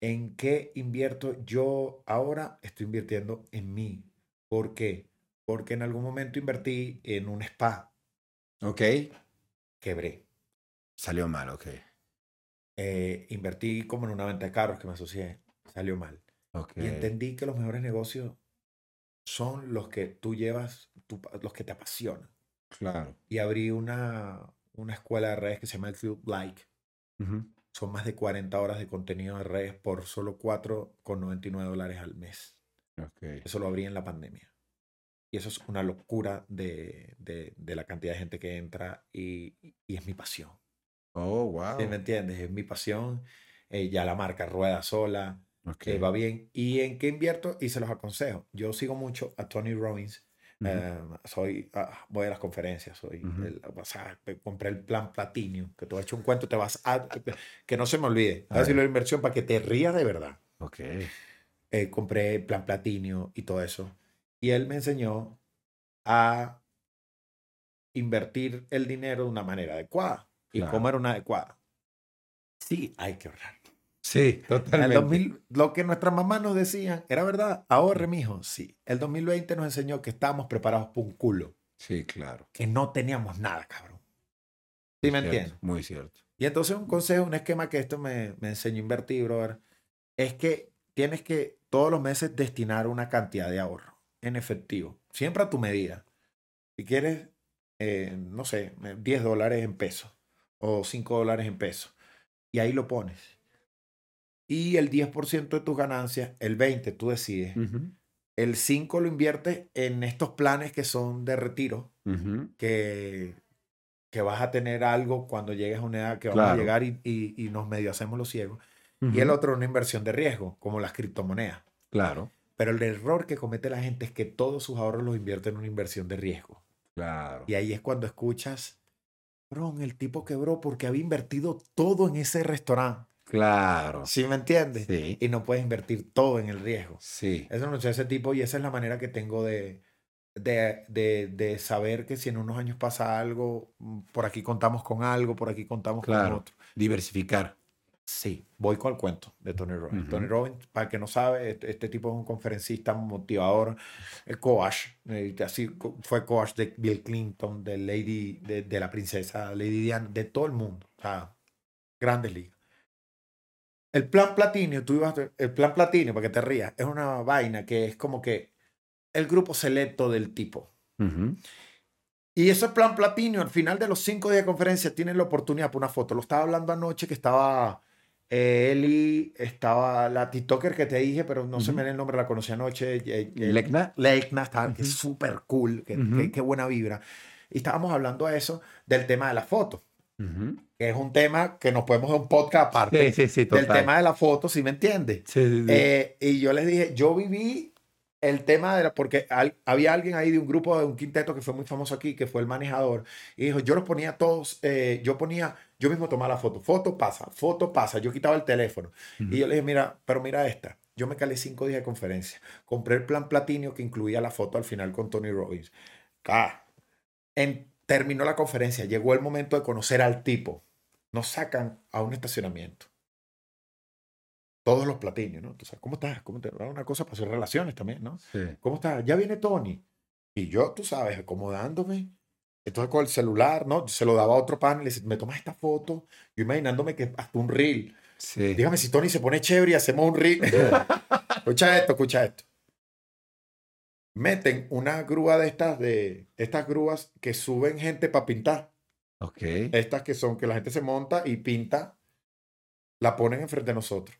¿En qué invierto? Yo ahora estoy invirtiendo en mí. ¿Por qué? Porque en algún momento invertí en un spa, ok. quebré. Salió mal, ok. Eh, invertí como en una venta de carros que me asocié, salió mal. Ok. Y entendí que los mejores negocios son los que tú llevas, tú- los que te apasionan. Claro. Y abrí una, una escuela de redes que se llama el Club Like. Son más de 40 horas de contenido de redes por solo 4,99 dólares al mes. Ok. Eso lo abrí en la pandemia. Y eso es una locura de, de- de la cantidad de gente que entra y, y es mi pasión. Oh, wow. ¿Sí ¿Me entiendes? Es mi pasión. Eh, ya la marca rueda sola, eh, va bien. ¿Y en qué invierto? Y se los aconsejo. Yo sigo mucho a Tony Robbins. Eh, soy, ah, voy a las conferencias, soy Ujú. el- o sea, me compré el plan Platinum, que voy a echar un cuento, te vas a, que no se me olvide. A decirlo de inversión para que te rías de verdad. Ok. Eh, compré el plan Platinum y todo eso. Y él me enseñó a invertir el dinero de una manera adecuada. ¿Y Claro. cómo era una adecuada? Sí, hay que ahorrar. Sí, En el totalmente. 2000, lo que nuestras mamás nos decían, ¿era verdad? Ahorre, mijo. Sí. El 2020 nos enseñó que estábamos preparados por un culo. Sí, claro. Que no teníamos nada, cabrón. ¿Sí me Cierto, entiendes? Muy cierto. Y entonces un consejo, un esquema que esto me, me enseñó a invertir, brother, es que tienes que todos los meses destinar una cantidad de ahorro en efectivo. Siempre a tu medida. Si quieres, eh, no sé, eh, 10 dólares en pesos o 5 dólares en pesos. Y ahí lo pones. Y el 10% de tus ganancias, el 20% tú decides. El 5% lo inviertes en estos planes que son de retiro que, que vas a tener algo cuando llegues a una edad que vamos a llegar y, y- y nos medio hacemos los ciegos. Y el otro una inversión de riesgo, como las criptomonedas. Claro. Pero el error que comete la gente es que todos sus ahorros los invierte en una inversión de riesgo. Claro. Y ahí es cuando escuchas, Bron, el tipo quebró porque había invertido todo en ese restaurante. Claro. ¿Sí me entiendes? Sí. Y no puedes invertir todo en el riesgo. Sí. Eso no es ese tipo y esa es la manera que tengo de, de, de, de saber que si en unos años pasa algo, mm, por aquí contamos con algo, por aquí contamos con Claro. otro. Diversificar. Sí, voy con el cuento de Tony Robbins. Tony Robbins, para el que no sabe, este, este tipo es un conferencista, motivador, eh, coach, eh, así co- fue coach de Bill Clinton, de Lady, de, de la princesa Lady Diana, de todo el mundo. O sea, grandes ligas. El plan platino, tú ibas, el plan platino, para que te rías, es una vaina que es como que el grupo selecto del tipo. Ujú. Y ese plan platino, al final de los cinco días de conferencia, tienen la oportunidad por una foto. Lo estaba hablando anoche que estaba eh, Eli, estaba la TikToker que te dije, pero no se me da el nombre, la conocí anoche. eh, eh, ¿Lecna? Leikna, está, que es súper cool, qué buena vibra. Y estábamos hablando de eso, del tema de la foto, Ujú. Que es un tema que nos podemos hacer un podcast aparte Sí, sí, sí, del tema de la foto, si me entiendes. Sí, sí, sí. Eh, y yo les dije, yo viví el tema de la, porque al- había alguien ahí de un grupo, de un quinteto que fue muy famoso aquí, que fue el manejador, y dijo, yo los ponía todos, eh, yo ponía, yo mismo tomaba la foto, foto pasa, foto pasa, yo quitaba el teléfono. Y yo le dije, mira, pero mira esta, yo me calé cinco días de conferencia, compré el plan platino que incluía la foto al final con Tony Robbins. Ah, en, terminó la conferencia, llegó el momento de conocer al tipo, nos sacan a un estacionamiento todos los platinos, ¿no? Entonces, ¿cómo estás? ¿Cómo te va? Una cosa para hacer relaciones también, ¿no? Sí. ¿Cómo estás? Ya viene Tony. Y yo, tú sabes, acomodándome. Entonces con el celular, ¿no? Se lo daba a otro pan y le decía, me tomas esta foto. Yo imaginándome que hasta un reel. Sí. Dígame si Tony se pone chévere y hacemos un reel. (laughs) escucha esto, escucha esto. Meten una grúa de estas, de estas grúas que suben gente para pintar. Ok. Estas que son que la gente se monta y pinta, la ponen enfrente de nosotros.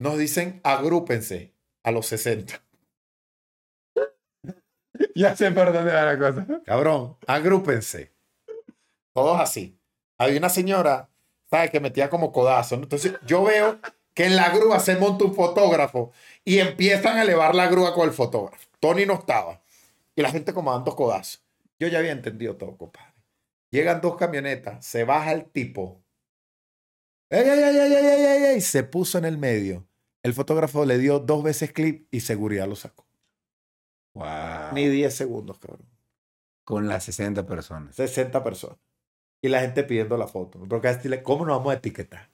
Nos dicen agrúpense a los 60. (laughs) Ya sé por dónde va la cosa. Cabrón, agrúpense. Todos así. Había una señora, ¿sabes? Que metía como codazo. ¿no? Entonces yo veo que en la grúa se monta un fotógrafo y empiezan a elevar la grúa con el fotógrafo. Tony no estaba. Y la gente como dando codazos. Yo ya había entendido todo, compadre. Llegan dos camionetas, se baja el tipo. ¡Ey, ey, ey, ey, ey, ey, ey, ey! Se puso en el medio. El fotógrafo le dio dos veces clip y seguridad lo sacó. Wow. Ni 10 segundos, cabrón. Con las 60 personas. 60 personas. Y la gente pidiendo la foto. Porque decirle, ¿cómo nos vamos a etiquetar?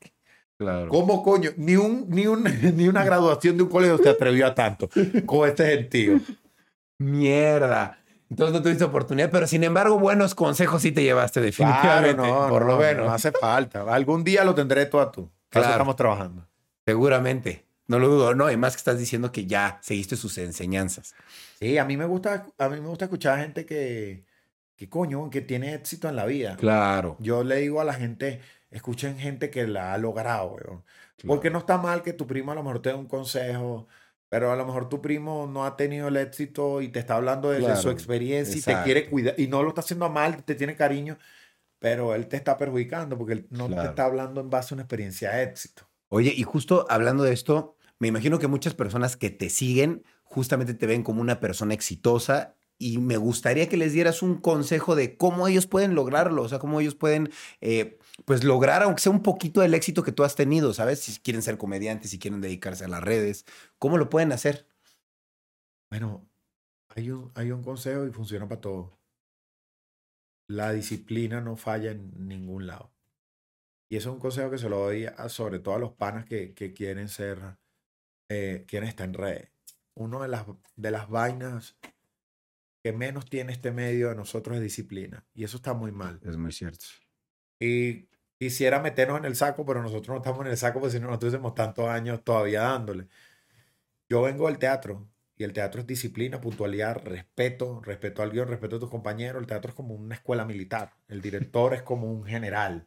Claro. ¿Cómo coño? Ni, un, ni, un, (laughs) ni una graduación de un colegio se atrevió a tanto con este gentío. (laughs) Mierda. Entonces no tuviste oportunidad, pero sin embargo, buenos consejos sí te llevaste definitivamente. Claro, no, por no, lo menos. No hace falta. Algún día lo tendré tú a tú. Claro. estamos trabajando. Seguramente. No lo dudo. No, y más que estás diciendo que ya seguiste sus enseñanzas. Sí, a mí me gusta, a mí me gusta escuchar a gente que, que coño, que tiene éxito en la vida. Claro. Yo le digo a la gente, escuchen gente que la ha logrado, weón. Porque no está mal que tu primo a lo mejor te dé un consejo, pero a lo mejor tu primo no ha tenido el éxito y te está hablando desde su experiencia y te quiere cuidar y no lo está haciendo mal, te tiene cariño, pero él te está perjudicando porque él no te Claro. está hablando en base a una experiencia de éxito. Oye, y justo hablando de esto, me imagino que muchas personas que te siguen justamente te ven como una persona exitosa y me gustaría que les dieras un consejo de cómo ellos pueden lograrlo, o sea, cómo ellos pueden, eh, pues, lograr, aunque sea un poquito del éxito que tú has tenido, ¿sabes? Si quieren ser comediantes, si quieren dedicarse a las redes, ¿cómo lo pueden hacer? Bueno, hay un, hay un consejo y funciona para todo. La disciplina no falla en ningún lado. Y eso es un consejo que se lo doy a- sobre todo a los panas que, que quieren ser, eh, quieren estar en redes. Una de las, de las vainas que menos tiene este medio de nosotros es disciplina. Y eso está muy mal. Es muy cierto. Y quisiera meternos en el saco, pero nosotros no estamos en el saco porque si no, tenemos tantos años todavía dándole. Yo vengo del teatro y el teatro es disciplina, puntualidad, respeto, respeto al guion, respeto a tus compañeros. El teatro es como una escuela militar. El director es como un general.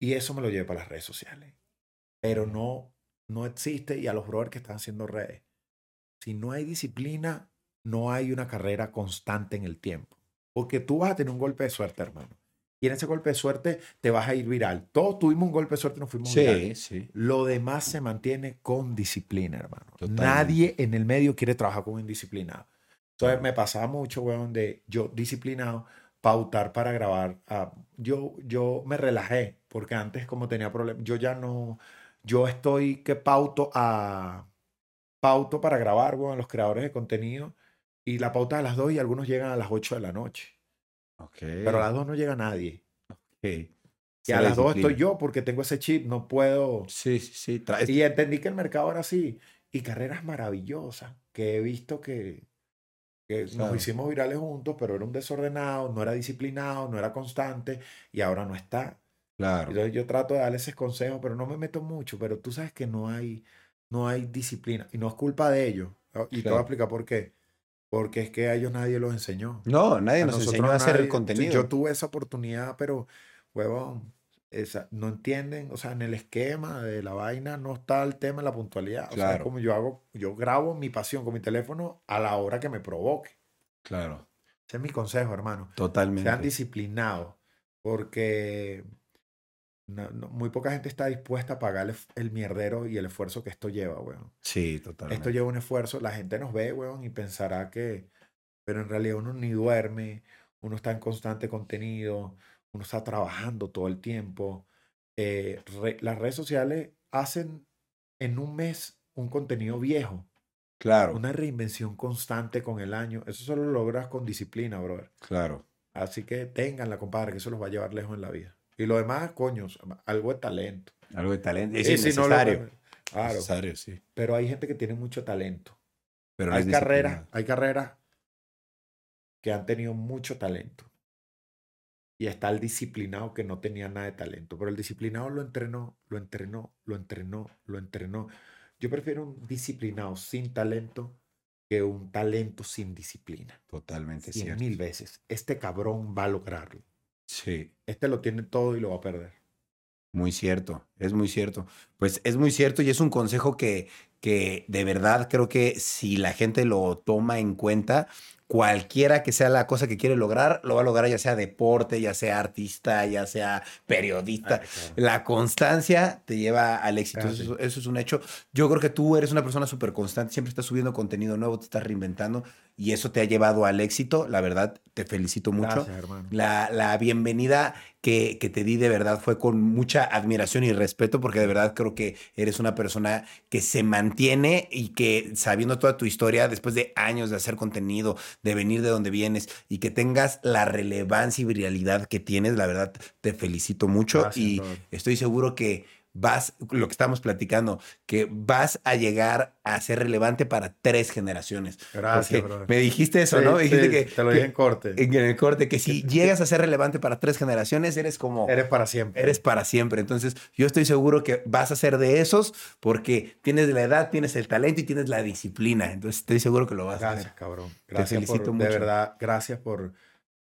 Y eso me lo llevo para las redes sociales. Pero no, no existe y a los brothers que están haciendo redes. Si no hay disciplina, no hay una carrera constante en el tiempo. Porque tú vas a tener un golpe de suerte, hermano. Y en ese golpe de suerte te vas a ir viral. Todos tuvimos un golpe de suerte y nos fuimos virales. sí. Lo demás se mantiene con disciplina, hermano. Totalmente. Nadie en el medio quiere trabajar con un indisciplinado. Entonces me pasaba mucho, weón, de yo disciplinado, pautar para grabar. Ah, yo, yo me relajé, porque antes como tenía problemas, yo ya no, yo estoy que pauto a, pauto para grabar, weón, los creadores de contenido, y la pauta a las 2 y algunos llegan a las 8 de la noche. Ok. Pero a las 2 no llega nadie. Ok. Y a las 2 estoy yo porque tengo ese chip, no puedo... Sí, sí, sí. Traes- Y entendí que el mercado era así. Y carreras maravillosas que he visto que, que Claro. nos hicimos virales juntos, pero era un desordenado, no era disciplinado, no era constante y ahora no está. Claro. Entonces yo trato de darle ese consejo, pero no me meto mucho, pero tú sabes que no hay, no hay disciplina y no es culpa de ellos. Y te voy a explicar por qué. Porque es que a ellos nadie los enseñó. No, nadie A nos enseñó a hacer el contenido. Yo tuve esa oportunidad, pero, huevón, esa, no entienden, o sea, en el esquema de la vaina no está el tema de la puntualidad. O sea, Claro. como yo hago, yo grabo mi pasión con mi teléfono a la hora que me provoque. Claro, Ese es mi consejo, hermano. totalmente. Sean disciplinados, porque no- no- muy poca gente está dispuesta a pagar el, el mierdero y el esfuerzo que esto lleva, weón. Sí, totalmente. Esto lleva un esfuerzo, la gente nos ve, weón, y pensará que, pero en realidad uno ni duerme, uno está en constante contenido, uno está trabajando todo el tiempo. Eh, re- las redes sociales hacen en un mes un contenido viejo, Claro, una reinvención constante con el año. Eso solo lo logras con disciplina, brother. claro. Así que ténganla, compadre, que eso los va a llevar lejos en la vida. Y lo demás, coño, algo de talento. Algo de talento. Es no lo- necesario. claro, Necesario, sí. pero hay gente que tiene mucho talento. Pero hay carreras, hay carreras que han tenido mucho talento. Y está el disciplinado que no tenía nada de talento. Pero el disciplinado lo entrenó, lo entrenó, lo entrenó, lo entrenó. Yo prefiero un disciplinado sin talento que un talento sin disciplina. Totalmente Cien cierto. mil veces. Este cabrón va a lograrlo. Sí. Este lo tiene todo y lo va a perder. Muy cierto, es muy cierto. Pues es muy cierto y es un consejo que, que de verdad creo que si la gente lo toma en cuenta, cualquiera que sea la cosa que quiere lograr, lo va a lograr ya sea deporte, ya sea artista, ya sea periodista. La constancia te lleva al éxito, Ah, eso, eso es un hecho. Yo creo que tú eres una persona súper constante, siempre estás subiendo contenido nuevo, te estás reinventando y eso te ha llevado al éxito. La verdad, te felicito mucho. Gracias, hermano. La, la bienvenida que, que te di de verdad fue con mucha admiración y respeto porque de verdad creo que eres una persona que se mantiene y que sabiendo toda tu historia, después de años de hacer contenido, de venir de donde vienes y que tengas la relevancia y viralidad que tienes, la verdad te felicito mucho Gracias, y estoy seguro que vas, lo que estamos platicando, que vas a llegar a ser relevante para tres generaciones. Gracias, brother. Me dijiste eso, Sí, ¿no? Me dijiste sí, que, te lo que- dije en corte. en el corte, que si (laughs) llegas a ser relevante para tres generaciones, eres como... Eres para siempre. Eres para siempre. Entonces, yo estoy seguro que vas a ser de esos porque tienes la edad, tienes el talento y tienes la disciplina. Entonces, estoy seguro que lo vas a Gracias, hacer. cabrón. Gracias felicito por, mucho. De verdad, gracias por,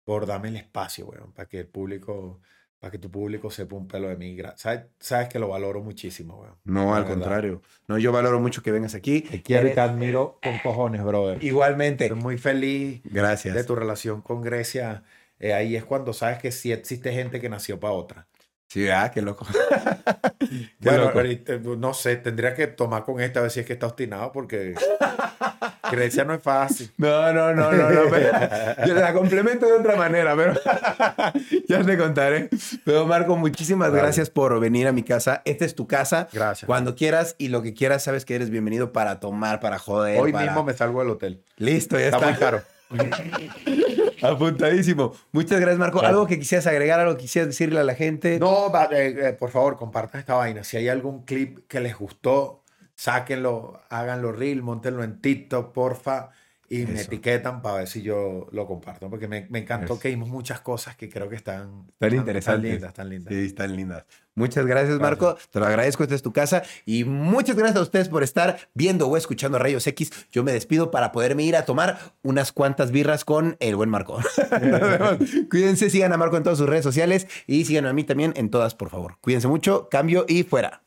por darme el espacio, weón, para que el público, para que tu público sepa un pelo de mí. Sabes, sabes que lo valoro muchísimo, weón. No, al verdad. contrario. No, yo valoro mucho que vengas aquí. Te quiero y te admiro con cojones, brother. Igualmente. Estoy muy feliz Gracias. de tu relación con Grecia. Eh, ahí es cuando sabes que sí existe gente que nació para otra. Sí, ah, qué loco. (laughs) Qué Bueno, loco. ahorita, no sé, tendría que tomar con esta a ver si es que está obstinado porque Grecia no es fácil. No, no, no, no, no. pero (laughs) yo la complemento de otra manera, pero (laughs) ya te contaré. Pero Marco, muchísimas Vale. gracias por venir a mi casa. Esta es tu casa. Gracias. Cuando quieras y lo que quieras, sabes que eres bienvenido para tomar, para joder. Hoy para- mismo me salgo del hotel. Listo, ya Está está. muy caro. (laughs) Apuntadísimo. Muchas gracias, Marco. Claro. ¿Algo que quisieras agregar, algo que quisieras decirle a la gente? No, eh, eh, por favor, compartan esta vaina. Si hay algún clip que les gustó, sáquenlo, háganlo reel, montenlo en TikTok, porfa, y me etiquetan para ver si yo lo comparto. Porque me, me encantó Eso. que vimos muchas cosas que creo que están, interesantes. Tan lindas, tan lindas. Sí, están lindas. Muchas gracias, Marco. Te lo agradezco. Esta es tu casa. Y muchas gracias a ustedes por estar viendo o escuchando Rayos X. Yo me despido para poderme ir a tomar unas cuantas birras con el buen Marco. (laughs) Cuídense, sigan a Marco en todas sus redes sociales y sigan a mí también en todas, por favor. Cuídense mucho. Cambio y fuera.